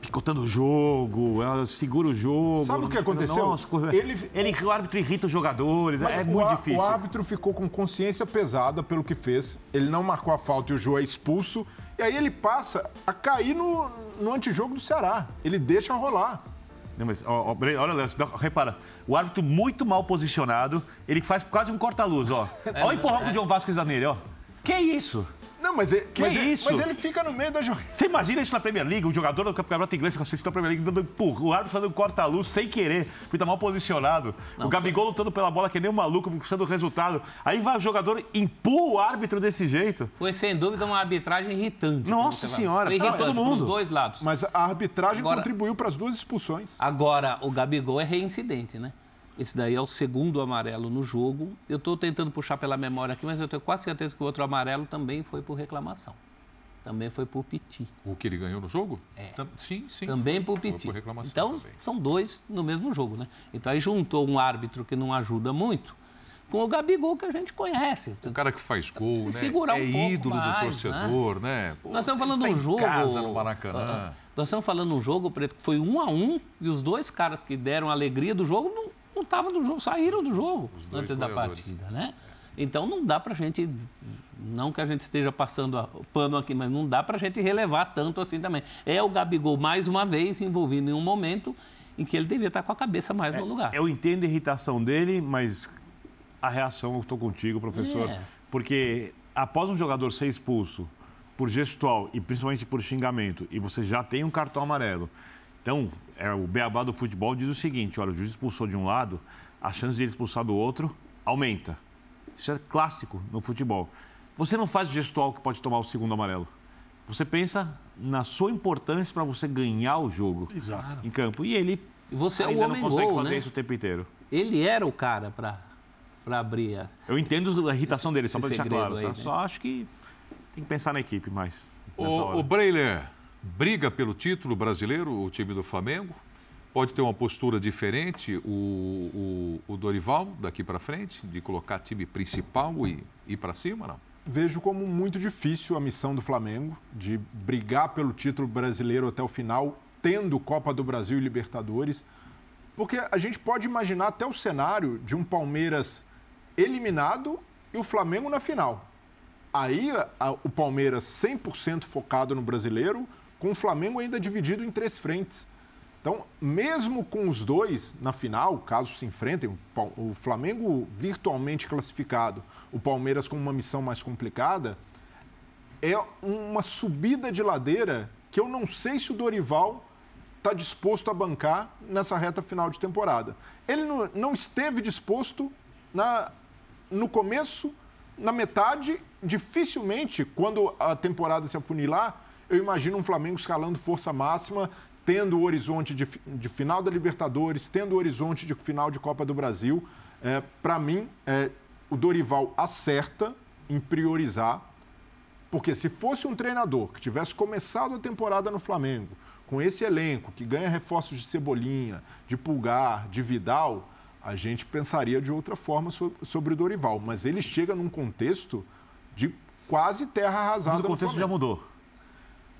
Picotando o jogo, ela segura o jogo. Sabe o que aconteceu? Nossa, ele... [LAUGHS] ele, o árbitro irrita os jogadores, Mas é muito difícil. O árbitro ficou com consciência pesada pelo que fez. Ele não marcou a falta e o João é expulso. E aí ele passa a cair no, no antijogo do Ceará. Ele deixa rolar. Não, mas, ó, ó, olha, repara, o árbitro muito mal posicionado, ele faz quase um corta-luz, ó. [LAUGHS] É, olha o empurrão que o John Vasquez dá nele, ó. Que isso? Não, mas, ele, que mas, isso? Ele, mas ele fica no meio da jogada. Você imagina isso na Premier League, o jogador do campeonato inglês que assistiu a Premier League dando empurro, o árbitro fazendo corta-luz sem querer, porque tá mal posicionado. Não, o Gabigol foi... lutando pela bola que nem um maluco, precisando do resultado. Aí vai o jogador empurra o árbitro desse jeito. Foi sem dúvida uma arbitragem irritante. Nossa senhora, foi irritante todo mundo. Dos dois lados. Mas a arbitragem agora, contribuiu para as duas expulsões. Agora, o Gabigol é reincidente, né? Esse daí é o segundo amarelo no jogo. Eu estou tentando puxar pela memória aqui, mas eu tenho quase certeza que o outro amarelo também foi por reclamação. Também foi por piti. O que ele ganhou no jogo? É. Sim, sim. Também por piti. Por então, também. são dois no mesmo jogo, né? Então, aí juntou um árbitro que não ajuda muito com o Gabigol que a gente conhece. O cara que faz gol, né? Segurar é um ídolo mais, do torcedor, né? né? Pô, nós estamos falando tá um jogo. Casa no Maracanã. Nós estamos falando um jogo, Preto, que foi um a um e os dois caras que deram a alegria do jogo não não estavam do jogo, saíram do jogo antes da partida, né? Então não dá para a gente, não que a gente esteja passando pano aqui, mas não dá para a gente relevar tanto assim também. É o Gabigol mais uma vez envolvido em um momento em que ele devia estar com a cabeça mais é, no lugar. Eu entendo a irritação dele, mas a reação eu estou contigo, professor, é. porque após um jogador ser expulso por gestual e principalmente por xingamento e você já tem um cartão amarelo então, é, o beabá do futebol diz o seguinte: olha, o juiz expulsou de um lado, a chance de ele expulsar do outro aumenta. Isso é clássico no futebol. Você não faz gestual que pode tomar o segundo amarelo. Você pensa na sua importância para você ganhar o jogo Exato. em campo. E ele você ainda é não consegue gol, fazer né? isso o tempo inteiro. Ele era o cara para abrir a... Eu entendo a irritação dele, só para deixar claro. Aí, tá? né? Só acho que tem que pensar na equipe mais. O, o Breiler, briga pelo título brasileiro, o time do Flamengo. Pode ter uma postura diferente o, o, o Dorival daqui para frente, de colocar time principal e ir para cima, não? Vejo como muito difícil a missão do Flamengo de brigar pelo título brasileiro até o final, tendo Copa do Brasil e Libertadores, porque a gente pode imaginar até o cenário de um Palmeiras eliminado e o Flamengo na final. Aí a, o Palmeiras 100% focado no brasileiro, com o Flamengo ainda dividido em três frentes. Então, mesmo com os dois na final, caso se enfrentem, o Flamengo virtualmente classificado, o Palmeiras com uma missão mais complicada, é uma subida de ladeira que eu não sei se o Dorival está disposto a bancar nessa reta final de temporada. Ele não esteve disposto na, no começo, na metade, dificilmente, quando a temporada se afunilar, eu imagino um Flamengo escalando força máxima, tendo o horizonte de, de final da Libertadores, tendo o horizonte de final de Copa do Brasil. É, Para mim, é, o Dorival acerta em priorizar, porque se fosse um treinador que tivesse começado a temporada no Flamengo, com esse elenco que ganha reforços de Cebolinha, de Pulgar, de Vidal, a gente pensaria de outra forma sobre o Dorival. Mas ele chega num contexto de quase terra arrasada. Mas o contexto já mudou.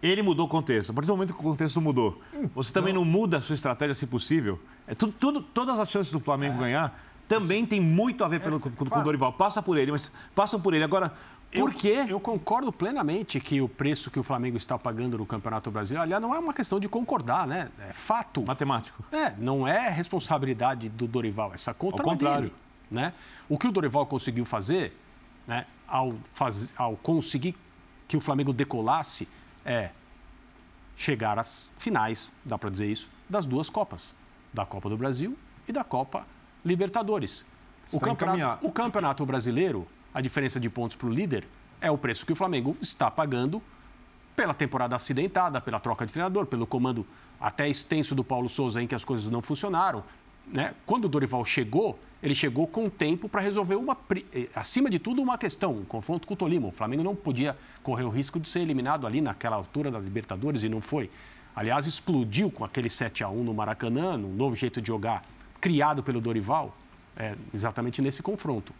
Ele mudou o contexto. A partir do momento que o contexto mudou, você também não muda a sua estratégia, se possível. É tudo, tudo todas as chances do Flamengo é. ganhar também tem muito a ver pelo, é, com, com o Dorival. Passa por ele, mas passam por ele. Agora, Por quê? Eu concordo plenamente que o preço que o Flamengo está pagando no Campeonato Brasileiro, aliás, não é uma questão de concordar, né? É fato. Matemático. É, não é responsabilidade do Dorival, essa conta Ao não é contrário. dele, né? O que o Dorival conseguiu fazer, né, ao, faz, ao conseguir que o Flamengo decolasse, é chegar às finais, dá para dizer isso, das duas Copas, da Copa do Brasil e da Copa Libertadores. O Está campeonato, o campeonato brasileiro, a diferença de pontos para o líder é o preço que o Flamengo está pagando pela temporada acidentada, pela troca de treinador, pelo comando até extenso do Paulo Souza em que as coisas não funcionaram. Né? Quando o Dorival chegou, ele chegou com tempo para resolver uma, eh, acima de tudo, uma questão, um confronto com o Tolima. O Flamengo não podia correr o risco de ser eliminado ali naquela altura da Libertadores e não foi. Aliás, explodiu com aquele 7 a 1 no Maracanã, um novo jeito de jogar criado pelo Dorival, é, exatamente nesse confronto.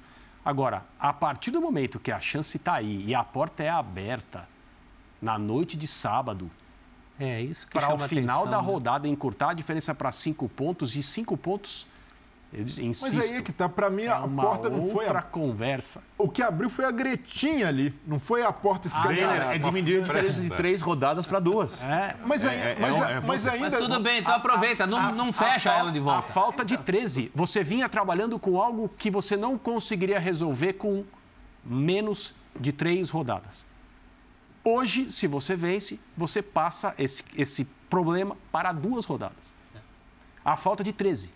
Agora, a partir do momento que a chance está aí e a porta é aberta na noite de sábado, É isso que para o final atenção, da né? rodada encurtar a diferença para cinco pontos e cinco pontos, eu insisto, Mas aí é que tá, para mim é a uma porta não foi outra a... conversa. O que abriu foi a gretinha ali, não foi a porta escancarada. É diminuir a diferença de três rodadas para duas. É, Mas, aí, É, é, mas, é, a- é, mas ainda... Mas tudo bem, então aproveita, não, a- não a fecha fal- ela de A volta. falta de 13. Você vinha trabalhando com algo que você não conseguiria resolver com menos de três rodadas. Hoje, se você vence, você passa esse, esse problema para duas rodadas. A falta de 13.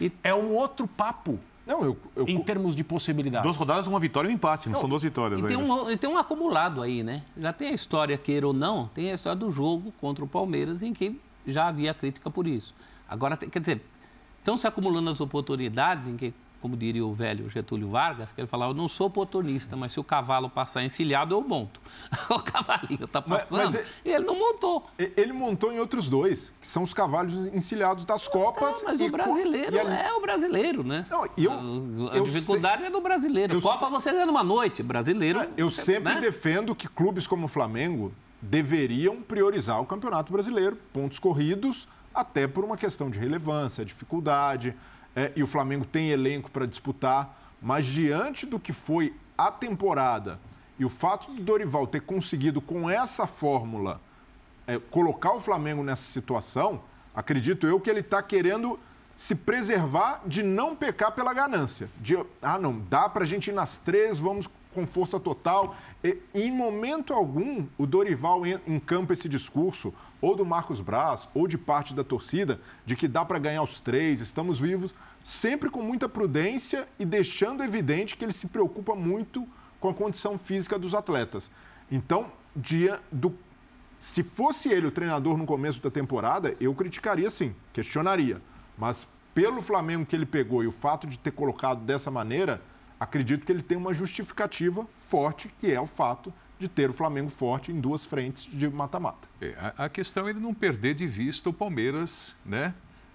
E- É um outro papo Não, eu, eu, em termos de possibilidades. Duas rodadas, uma vitória e um empate, não, são duas vitórias E tem, ainda. um, e tem um acumulado aí, né? Já tem a história, queira ou não, tem a história do jogo contra o Palmeiras, em que já havia crítica por isso. Agora, tem- quer dizer, estão se acumulando as oportunidades em que, como diria o velho Getúlio Vargas, que ele falava, eu não sou oportunista, mas se o cavalo passar encilhado, eu monto. [LAUGHS] o cavalinho está Mas- passando mas é- e ele não montou. Ele montou em outros dois, que são os cavalos encilhados das Copas. Tá, mas e o brasileiro ali- é o brasileiro, né? Não, eu- a, a eu dificuldade é do brasileiro. Copa se- você é numa noite, brasileiro. Eu sempre né? defendo que clubes como o Flamengo deveriam priorizar o Campeonato Brasileiro, pontos corridos, até por uma questão de relevância, dificuldade. É, e o Flamengo tem elenco para disputar, mas diante do que foi a temporada e o fato do Dorival ter conseguido com essa fórmula é, colocar o Flamengo nessa situação, acredito eu que ele está querendo se preservar de não pecar pela ganância. De, ah, não, dá para a gente ir nas três, vamos com força total. E, em momento algum, o Dorival en- encampa esse discurso, ou do Marcos Braz, ou de parte da torcida, de que dá para ganhar os três, estamos vivos, sempre com muita prudência e deixando evidente que ele se preocupa muito com a condição física dos atletas. Então, dia do se fosse ele o treinador no começo da temporada, eu criticaria sim, questionaria. Mas pelo Flamengo que ele pegou e o fato de ter colocado dessa maneira, acredito que ele tem uma justificativa forte, que é o fato de ter o Flamengo forte em duas frentes de mata-mata. É, a, a questão é ele não perder de vista o Palmeiras, né?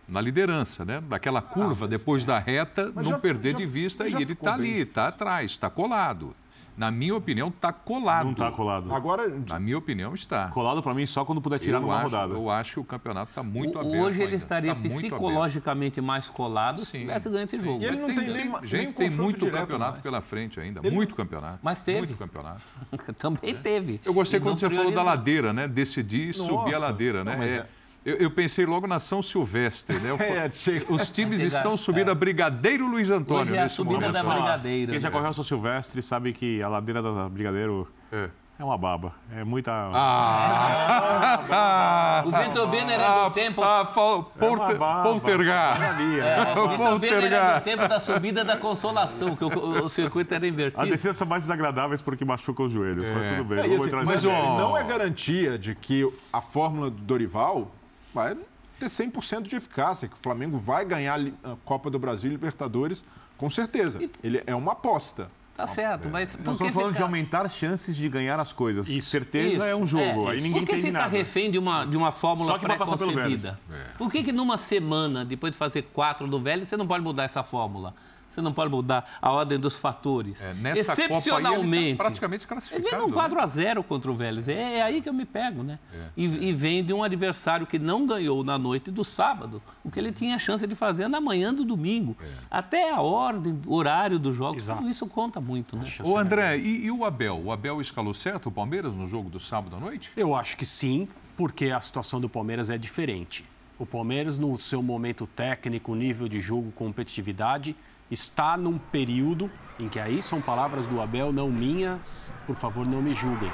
Na liderança, né? Daquela curva, depois da reta, Mas não já- perder já- de vista. E ele está ali, está atrás, está colado. Na minha opinião, está colado. Não está colado. Agora, Na minha opinião, está. Colado para mim só quando puder tirar eu numa acho, rodada. Eu acho que o campeonato está muito O- aberto. Hoje ele ainda. estaria Tá psicologicamente mais colado se Sim, tivesse ganho esse sim. jogo. E ele não tem nem ma- Gente, nem tem muito direto campeonato mais. pela frente ainda. Ele- Muito campeonato. Mas teve. Muito campeonato. [LAUGHS] Também teve. Eu gostei E quando você falou da priorizou. ladeira, né? Decidir subir a ladeira, né? Não, mas É, é- Eu, eu pensei logo na São Silvestre, né? Eu [LAUGHS] É, Os times estão subindo a Brigadeiro Luiz Antônio Hoje é a nesse subida momento. da Falar, Brigadeiro. Quem já né? correu o São Silvestre sabe que a ladeira da Brigadeiro É. é uma baba. É muita. Ah! [LAUGHS] O Vitor Benner é do tempo. Ah, fal- Porter- baba. Poltergar. É, é. [LAUGHS] o Vitor Benner era do tempo da subida da consolação, que o, o circuito era As invertido. descidas são mais desagradáveis porque machucam os joelhos, mas tudo bem. É, e vamos assim, mas ó- não é garantia de que a fórmula do Dorival vai ter 100% de eficácia, que o Flamengo vai ganhar a Copa do Brasil e Libertadores, com certeza. Ele é uma aposta. Tá certo, mas por Nós estamos falando de ficar- aumentar chances de ganhar as coisas. Isso, Certeza Isso, é um jogo, é, aí ninguém Por que entende ficar nada. refém de uma, de uma fórmula Só que vai passar pelo pré-concebida? Por que, que numa semana, depois de fazer quatro do Vélez, você não pode mudar essa fórmula? Você não pode mudar a ordem dos fatores. É, nessa Excepcionalmente. Copa aí ele tá praticamente classificado. Ele vem num 4 né? a 0 contra o Vélez. É, é aí que eu me pego, né? É, e, e, vem de um adversário que não ganhou na noite do sábado, o que ele tinha chance de fazer na manhã do domingo. É. Até a ordem, o horário do jogo, Exato. tudo isso conta muito, né? Ô André, e, e o Abel? O Abel escalou certo o Palmeiras no jogo do sábado à noite? Eu acho que sim, porque a situação do Palmeiras é diferente. O Palmeiras, no seu momento técnico, nível de jogo, competitividade, está num período em que aí são palavras do Abel, não minhas, por favor, não me julguem.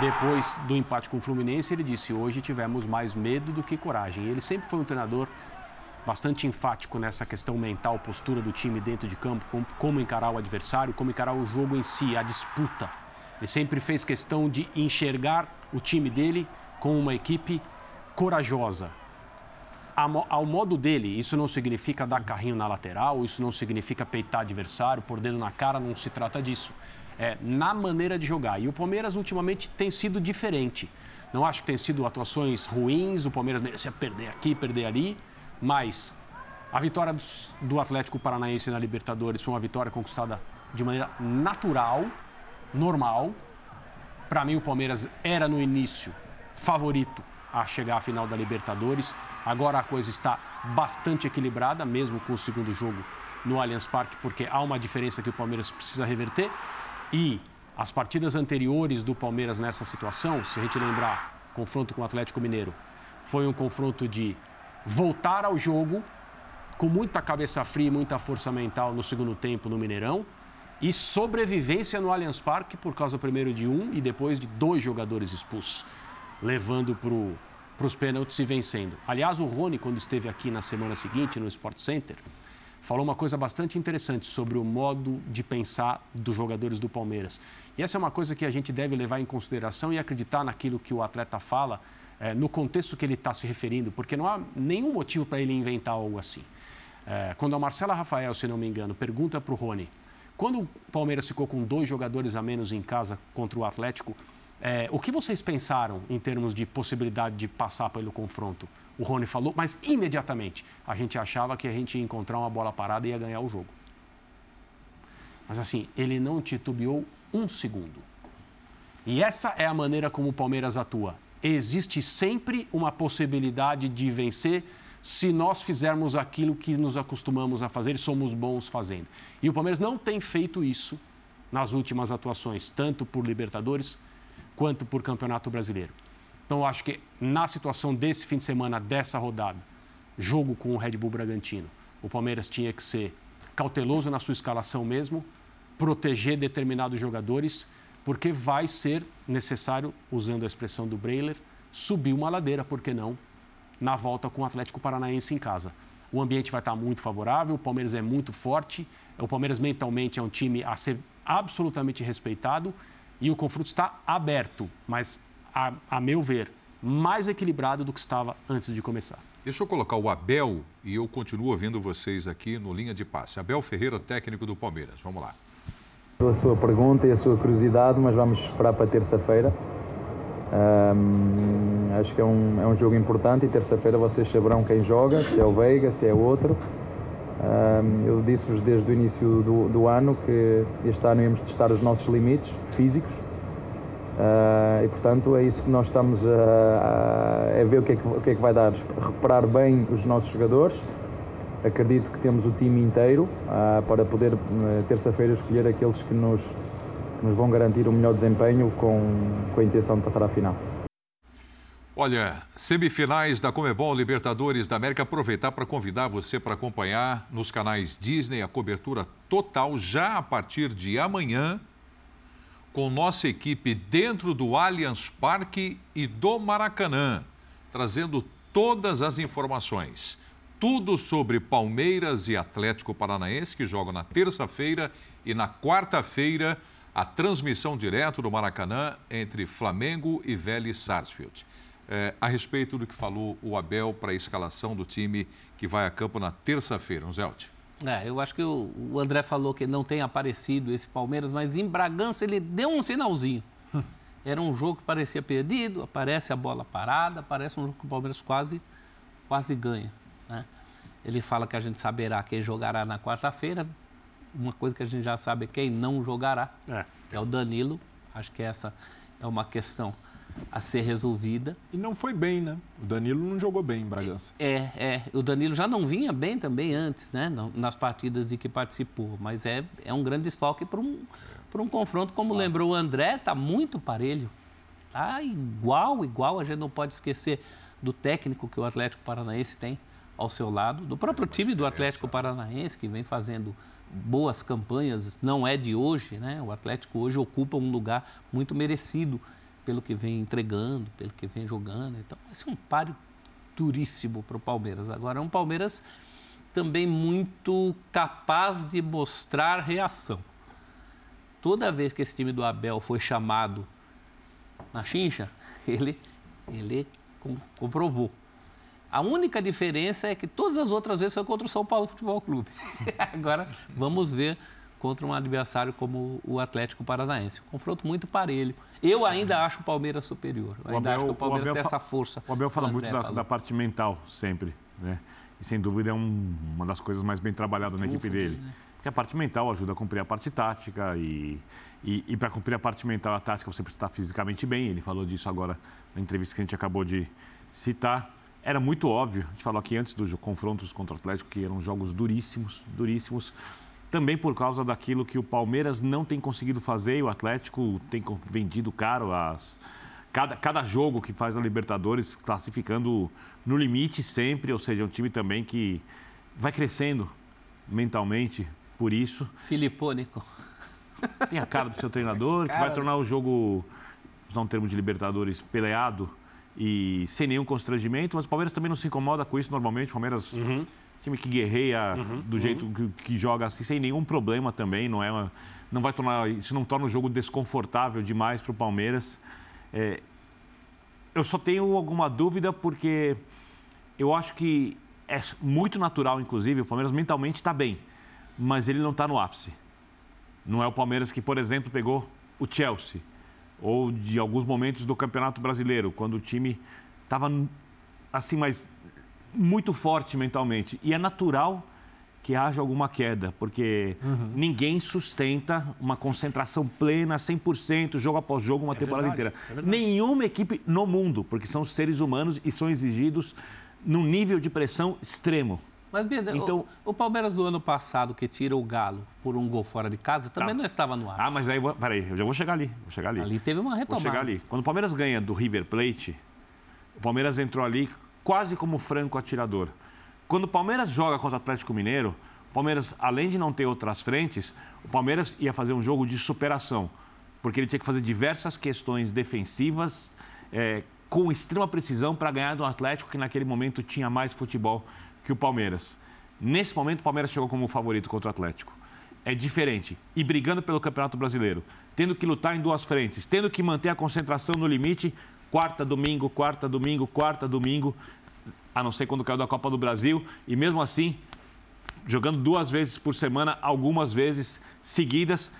Depois do empate com o Fluminense, ele disse: hoje tivemos mais medo do que coragem. Ele sempre foi um treinador bastante enfático nessa questão mental, postura do time dentro de campo, como, encarar o adversário, como encarar o jogo em si, a disputa. Ele sempre fez questão de enxergar o time dele como uma equipe corajosa, ao modo dele, isso não significa dar carrinho na lateral, isso não significa peitar adversário, por dedo na cara, não se trata disso. É na maneira de jogar. E o Palmeiras ultimamente tem sido diferente. Não acho que tem sido atuações ruins, o Palmeiras merecia perder aqui, perder ali, mas a vitória do Atlético Paranaense na Libertadores foi uma vitória conquistada de maneira natural, normal. Para mim, o Palmeiras era no início favorito a chegar à final da Libertadores. Agora a coisa está bastante equilibrada, mesmo com o segundo jogo no Allianz Parque, porque há uma diferença que o Palmeiras precisa reverter. E as partidas anteriores do Palmeiras nessa situação, se a gente lembrar, confronto com o Atlético Mineiro, foi um confronto de voltar ao jogo com muita cabeça fria e muita força mental no segundo tempo no Mineirão e sobrevivência no Allianz Parque por causa primeiro de um e depois de dois jogadores expulsos levando para os pênaltis e vencendo. Aliás, o Rony, quando esteve aqui na semana seguinte no Sport Center, falou uma coisa bastante interessante sobre o modo de pensar dos jogadores do Palmeiras. E essa é uma coisa que a gente deve levar em consideração e acreditar naquilo que o atleta fala, é, no contexto que ele está se referindo, porque não há nenhum motivo para ele inventar algo assim. É, quando a Marcela Rafael, se não me engano, pergunta para o Rony, quando o Palmeiras ficou com dois jogadores a menos em casa contra o Atlético, é, o que vocês pensaram em termos de possibilidade de passar pelo confronto? O Rony falou, mas imediatamente a gente achava que a gente ia encontrar uma bola parada e ia ganhar o jogo. Mas assim, ele não titubeou um segundo. E essa é a maneira como o Palmeiras atua. Existe sempre uma possibilidade de vencer se nós fizermos aquilo que nos acostumamos a fazer e somos bons fazendo. E o Palmeiras não tem feito isso nas últimas atuações, tanto por Libertadores quanto por Campeonato Brasileiro. Então, eu acho que na situação desse fim de semana, dessa rodada, jogo com o Red Bull Bragantino, o Palmeiras tinha que ser cauteloso na sua escalação mesmo, proteger determinados jogadores, porque vai ser necessário, usando a expressão do Breiler, subir uma ladeira, por que não, na volta com o Atlético Paranaense em casa. O ambiente vai estar muito favorável, o Palmeiras é muito forte, o Palmeiras mentalmente é um time a ser absolutamente respeitado e o confronto está aberto, mas, a, a meu ver, mais equilibrado do que estava antes de começar. Deixa eu colocar o Abel e eu continuo ouvindo vocês aqui no Linha de Passe. Abel Ferreira, técnico do Palmeiras. Vamos lá. A sua pergunta e a sua curiosidade, mas vamos esperar para terça-feira. acho que é um, é um jogo importante e terça-feira vocês saberão quem joga, se é o Veiga, se é outro. Eu disse-vos desde o início do, do, ano que este ano íamos testar os nossos limites físicos uh, e, portanto, é isso que nós estamos a, a, a ver o que, é que, o que, é que vai dar. Recuperar bem os nossos jogadores. Acredito que temos o time inteiro uh, para poder, uh, terça-feira, escolher aqueles que nos, nos vão garantir o melhor desempenho com, com a intenção de passar à final. Olha, semifinais da Comebol Libertadores da América. Aproveitar para convidar você para acompanhar nos canais Disney a cobertura total já a partir de amanhã, com nossa equipe dentro do Allianz Parque e do Maracanã, trazendo todas as informações. Tudo sobre Palmeiras e Atlético Paranaense, que jogam na terça-feira e na quarta-feira, a transmissão direto do Maracanã entre Flamengo e Vélez Sarsfield é, a respeito do que falou o Abel para a escalação do time que vai a campo na terça-feira, um Zelt. É, eu acho que o, o, André falou que não tem aparecido esse Palmeiras, mas em Bragança ele deu um sinalzinho. [LAUGHS] Era um jogo que parecia perdido, aparece a bola parada, parece um jogo que o Palmeiras quase, quase ganha. Né? Ele fala que a gente saberá quem jogará na quarta-feira. uma coisa que a gente já sabe é quem não jogará. É. É o Danilo. Acho que essa é uma questão a ser resolvida. E não foi bem, né? O Danilo não jogou bem em Bragança. É, é. O Danilo já não vinha bem também antes, né? Nas partidas de que participou. Mas é, é um grande desfalque para um, um confronto, como lembrou o André, está muito parelho. Tá igual, igual. A gente não pode esquecer do técnico que o Atlético Paranaense tem ao seu lado, do próprio time do Atlético Paranaense, que vem fazendo boas campanhas, não é de hoje, né? O Atlético hoje ocupa um lugar muito merecido pelo que vem entregando, pelo que vem jogando. Então, vai ser um páreo duríssimo para o Palmeiras. Agora, é um Palmeiras também muito capaz de mostrar reação. Toda vez que esse time do Abel foi chamado na chincha, [LAUGHS] ele, ele comprovou. A única diferença é que todas as outras vezes foi contra o São Paulo Futebol Clube. [LAUGHS] Agora vamos ver contra um adversário como o Atlético Paranaense. Um confronto muito parelho. Eu ainda acho o Palmeiras superior. Eu ainda Abel, acho que o Palmeiras o tem essa força. O Abel fala muito da, da, parte mental sempre, né? E sem dúvida é um, uma das coisas mais bem trabalhadas na equipe dele. Né? Porque a parte mental ajuda a cumprir a parte tática e, e, e para cumprir a parte mental, a tática, você precisa estar fisicamente bem. Ele falou disso agora na entrevista que a gente acabou de citar era muito óbvio, a gente falou aqui antes dos confrontos contra o Atlético, que eram jogos duríssimos, duríssimos, também por causa daquilo que o Palmeiras não tem conseguido fazer e o Atlético tem vendido caro as, cada, cada jogo que faz a Libertadores, classificando no limite sempre, ou seja, é um time também que vai crescendo mentalmente por isso. Filipônico. Tem a cara do seu treinador, que vai tornar o jogo, usar um termo de Libertadores, peleado e sem nenhum constrangimento, mas o Palmeiras também não se incomoda com isso normalmente. O Palmeiras, uhum. Time que guerreia uhum. do jeito uhum. que, que, joga assim, sem nenhum problema também, não é uma, não vai tornar, isso não torna o jogo desconfortável demais para o Palmeiras. É, eu só tenho alguma dúvida porque eu acho que é muito natural, inclusive, o Palmeiras mentalmente está bem, mas ele não está no ápice. Não é o Palmeiras que, por exemplo, pegou o Chelsea ou de alguns momentos do Campeonato Brasileiro, quando o time estava assim, mas muito forte mentalmente. E é natural que haja alguma queda, porque uhum. ninguém sustenta uma concentração plena, 100%, jogo após jogo, uma é temporada verdade, inteira. É Nenhuma equipe no mundo, porque são seres humanos e são exigidos num nível de pressão extremo. Mas, Bida, então, o, o, Palmeiras do ano passado, que tira o Galo por um gol fora de casa, também tá. não estava no ar. Ah, mas aí, peraí, eu já vou chegar ali, vou chegar ali. Ali teve uma retomada. Vou chegar ali. Quando o Palmeiras ganha do River Plate, o Palmeiras entrou ali quase como franco atirador. Quando o Palmeiras joga contra o Atlético Mineiro, o Palmeiras, além de não ter outras frentes, o Palmeiras ia fazer um jogo de superação, porque ele tinha que fazer diversas questões defensivas é, com extrema precisão para ganhar do Atlético, que naquele momento tinha mais futebol que o Palmeiras. Nesse momento, o Palmeiras chegou como favorito contra o Atlético. É diferente. E brigando pelo Campeonato Brasileiro, tendo que lutar em duas frentes, tendo que manter a concentração no limite, quarta, domingo, quarta, domingo, quarta, domingo, a não ser quando caiu da Copa do Brasil, e mesmo assim, jogando duas vezes por semana, algumas vezes seguidas.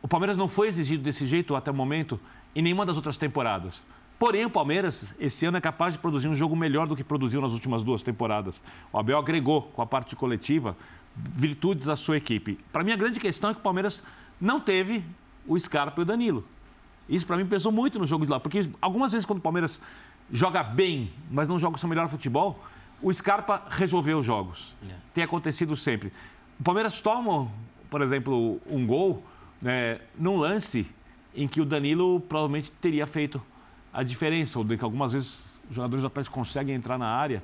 O Palmeiras não foi exigido desse jeito até o momento em nenhuma das outras temporadas. Porém, o Palmeiras, esse ano, é capaz de produzir um jogo melhor do que produziu nas últimas duas temporadas. O Abel agregou, com a parte coletiva, virtudes à sua equipe. Para mim, a grande questão é que o Palmeiras não teve o Scarpa e o Danilo. Isso, para mim, pesou muito no jogo de lá. Porque algumas vezes, quando o Palmeiras joga bem, mas não joga o seu melhor futebol, o Scarpa resolveu os jogos. É. Tem acontecido sempre. O Palmeiras toma, por exemplo, um gol né, num lance em que o Danilo provavelmente teria feito a diferença, ou de que algumas vezes os jogadores do Atlético conseguem entrar na área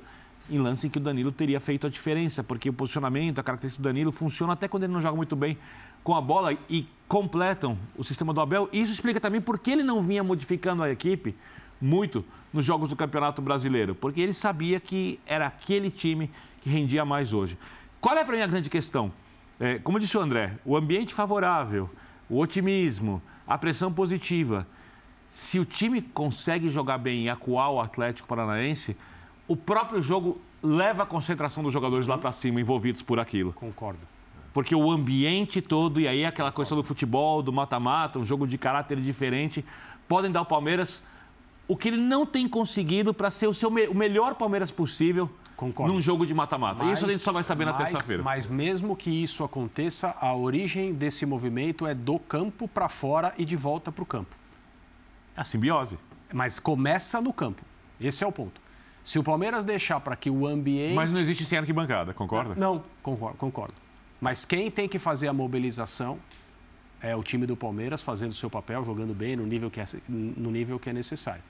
em lance em que o Danilo teria feito a diferença, porque o posicionamento, a característica do Danilo funciona até quando ele não joga muito bem com a bola e completam o sistema do Abel. E isso explica também por que ele não vinha modificando a equipe muito nos jogos do Campeonato Brasileiro, porque ele sabia que era aquele time que rendia mais hoje. Qual é para mim a grande questão? É, como disse o André, o ambiente favorável, o otimismo, a pressão positiva se o time consegue jogar bem e acuar o Atlético Paranaense, o próprio jogo leva a concentração dos jogadores lá para cima, envolvidos por aquilo. Concordo. Porque o ambiente todo, e aí aquela questão do futebol, do mata-mata, um jogo de caráter diferente, podem dar ao Palmeiras o que ele não tem conseguido para ser o, seu, o melhor Palmeiras possível Concordo. num jogo de mata-mata. Isso a gente só vai saber na terça-feira. Mas mesmo que isso aconteça, a origem desse movimento é do campo para fora e de volta para o campo. É a simbiose. Mas começa no campo. Esse é o ponto. Se o Palmeiras deixar para que o ambiente. Mas não existe sem arquibancada, concorda? Não, concordo, concordo. Mas quem tem que fazer a mobilização é o time do Palmeiras fazendo o seu papel, jogando bem no nível que é, no nível que é necessário.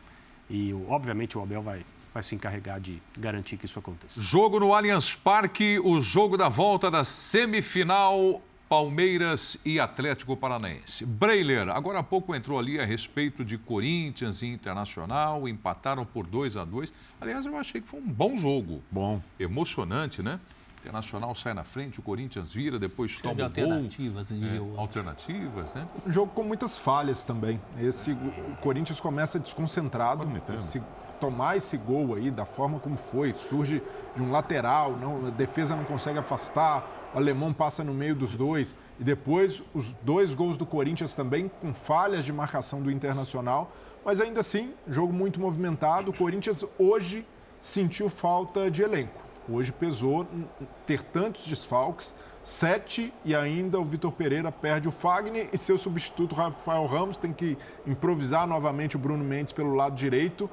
E, obviamente, o Abel vai, vai se encarregar de garantir que isso aconteça. Jogo no Allianz Parque, o jogo da volta da semifinal Palmeiras e Atlético Paranaense. Breiler, agora há pouco entrou ali a respeito de Corinthians e Internacional, empataram por 2 a 2 Aliás, eu achei que foi um bom jogo. Bom. Emocionante, né? Internacional sai na frente, o Corinthians vira, depois de toma o gol. alternativas, É, alternativas, né? Um jogo com muitas falhas também. Esse, o Corinthians começa desconcentrado. Cornetando. Esse, tomar esse gol aí, da forma como foi, surge de um lateral, não, a defesa não consegue afastar, o alemão passa no meio dos dois. E depois os dois gols do Corinthians também com falhas de marcação do Internacional. Mas ainda assim, jogo muito movimentado. O Corinthians hoje sentiu falta de elenco. Hoje pesou ter tantos desfalques, sete e ainda o Vitor Pereira perde o Fagner e seu substituto Rafael Ramos tem que improvisar novamente o Bruno Mendes pelo lado direito.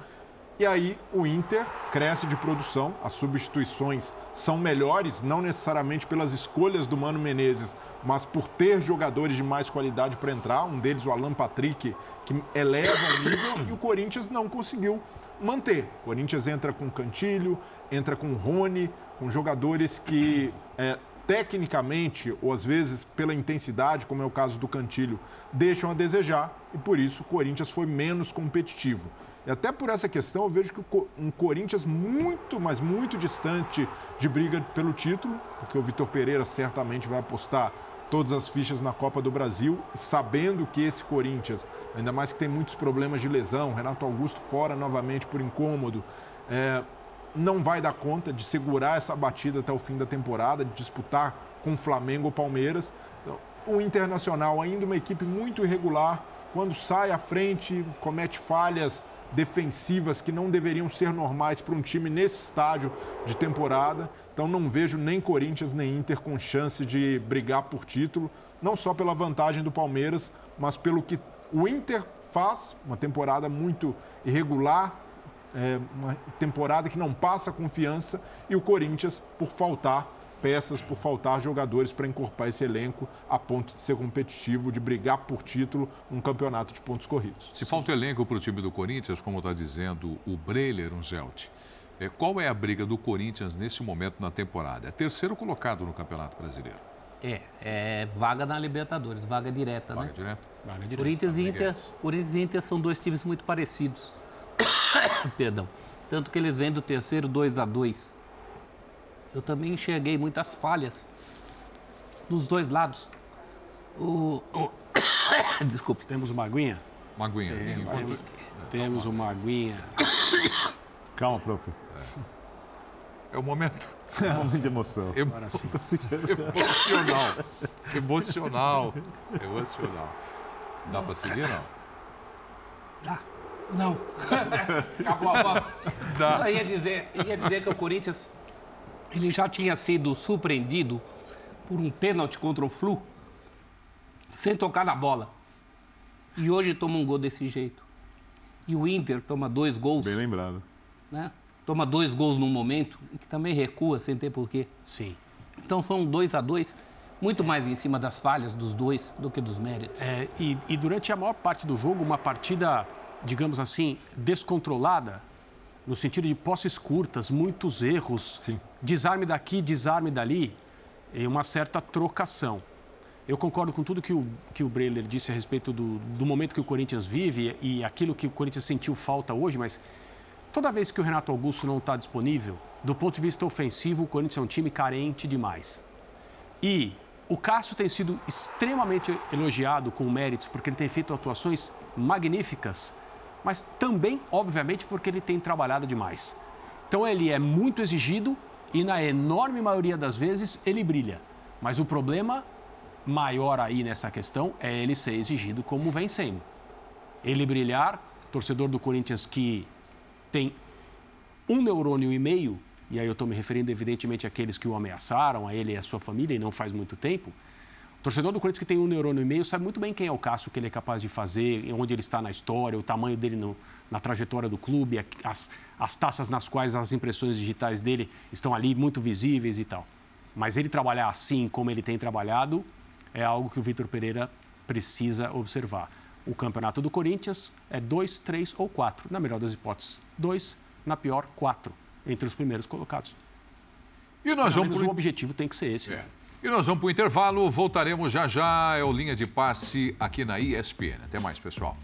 E aí o Inter cresce de produção, as substituições são melhores, não necessariamente pelas escolhas do Mano Menezes, mas por ter jogadores de mais qualidade para entrar, um deles o Alan Patrick, que eleva o nível, e o Corinthians não conseguiu manter. O Corinthians entra com Cantilho, entra com Rony, com jogadores que é, tecnicamente, ou às vezes pela intensidade, como é o caso do Cantilho, deixam a desejar e por isso o Corinthians foi menos competitivo. E até por essa questão eu vejo que um Corinthians muito, mas muito distante de briga pelo título, porque o Vitor Pereira certamente vai apostar todas as fichas na Copa do Brasil, sabendo que esse Corinthians, ainda mais que tem muitos problemas de lesão, Renato Augusto fora novamente por incômodo, é, não vai dar conta de segurar essa batida até o fim da temporada, de disputar com Flamengo ou Palmeiras. Então, o Internacional, ainda uma equipe muito irregular, quando sai à frente, comete falhas defensivas que não deveriam ser normais para um time nesse estágio de temporada. Então não vejo nem Corinthians nem Inter com chance de brigar por título, não só pela vantagem do Palmeiras, mas pelo que o Inter faz, uma temporada muito irregular, é, uma temporada que não passa confiança e o Corinthians por faltar peças, por faltar jogadores para encorpar esse elenco a ponto de ser competitivo, de brigar por título num campeonato de pontos corridos. Se falta elenco para o time do Corinthians, como está dizendo o Breiler, um Zelt, é, qual é a briga do Corinthians nesse momento na temporada? É terceiro colocado no Campeonato Brasileiro. É, é vaga na Libertadores, vaga direta, Vaga né? direto? Corinthians e Inter. Corinthians e Inter são dois times muito parecidos. [COUGHS] Perdão. Tanto que eles vêm do terceiro 2 a 2 Eu também enxerguei muitas falhas dos dois lados. O, o- [COUGHS] Desculpe. Temos uma aguinha? Maguinha. enquanto- Temos, temos uma aguinha. Calma, prof. É o momento É um momento de emoção. emo- Agora sim. [LAUGHS] emocional. Emocional. Emocional. Dá para seguir, não? Não. [LAUGHS] Acabou a bola. Dá. Eu ia dizer, eu ia dizer que o Corinthians ele já tinha sido surpreendido por um pênalti contra o Flu sem tocar na bola. E hoje toma um gol desse jeito. E o Inter toma dois gols, Bem lembrado. né? Toma dois gols num momento em que também recua sem ter porquê. Sim. Então foi um 2 a 2 muito mais em cima das falhas dos dois do que dos méritos. É, e, e durante a maior parte do jogo, uma partida, digamos assim, descontrolada, no sentido de posses curtas, muitos erros, desarme daqui, desarme dali, e uma certa trocação. Eu concordo com tudo que o, que o Breiler disse a respeito do, do momento que o Corinthians vive e aquilo que o Corinthians sentiu falta hoje, mas toda vez que o Renato Augusto não está disponível, do ponto de vista ofensivo, o Corinthians é um time carente demais. E o Cássio tem sido extremamente elogiado com méritos, porque ele tem feito atuações magníficas, mas também, obviamente, porque ele tem trabalhado demais. Então ele é muito exigido e, na enorme maioria das vezes, ele brilha. Mas o problema maior aí nessa questão é ele ser exigido como vem sendo. Ele brilhar, torcedor do Corinthians que tem um neurônio e meio, e aí eu estou me referindo evidentemente àqueles que o ameaçaram, a ele e a sua família, e não faz muito tempo, torcedor do Corinthians que tem um neurônio e meio sabe muito bem quem é o Cássio, o que ele é capaz de fazer, onde ele está na história, o tamanho dele no, na trajetória do clube, as, as taças nas quais as impressões digitais dele estão ali muito visíveis e tal. Mas ele trabalhar assim como ele tem trabalhado é algo que o Vitor Pereira precisa observar. O campeonato do Corinthians é dois, três ou quatro, na melhor das hipóteses. Dois, na pior, quatro, entre os primeiros colocados. E nós Pelo vamos o objetivo tem que ser esse. É. né? E nós vamos para o intervalo, voltaremos já já. É o Linha de Passe aqui na ESPN. Até mais, pessoal.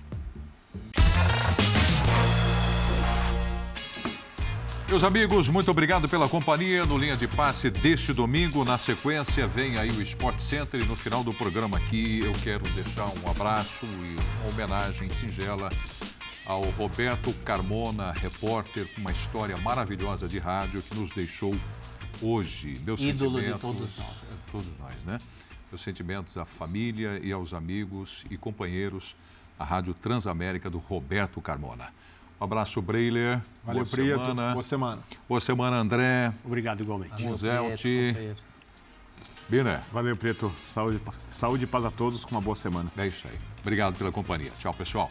Meus amigos, muito obrigado pela companhia no Linha de Passe deste domingo. Na sequência, vem aí o Sport Center e no final do programa aqui eu quero deixar um abraço e uma homenagem singela ao Roberto Carmona, repórter com uma história maravilhosa de rádio que nos deixou hoje. Meus Ídolo de todos nós. Todos nós, né? Meus sentimentos à família e aos amigos e companheiros à Rádio Transamérica do Roberto Carmona. Um abraço, Breiler. Valeu, Boa Prieto. semana. Boa semana. Boa semana, André. Obrigado igualmente. Muzelti. Biner. Valeu, Preto. Saúde, saúde e paz a todos. Com uma boa semana. É isso aí. Obrigado pela companhia. Tchau, pessoal.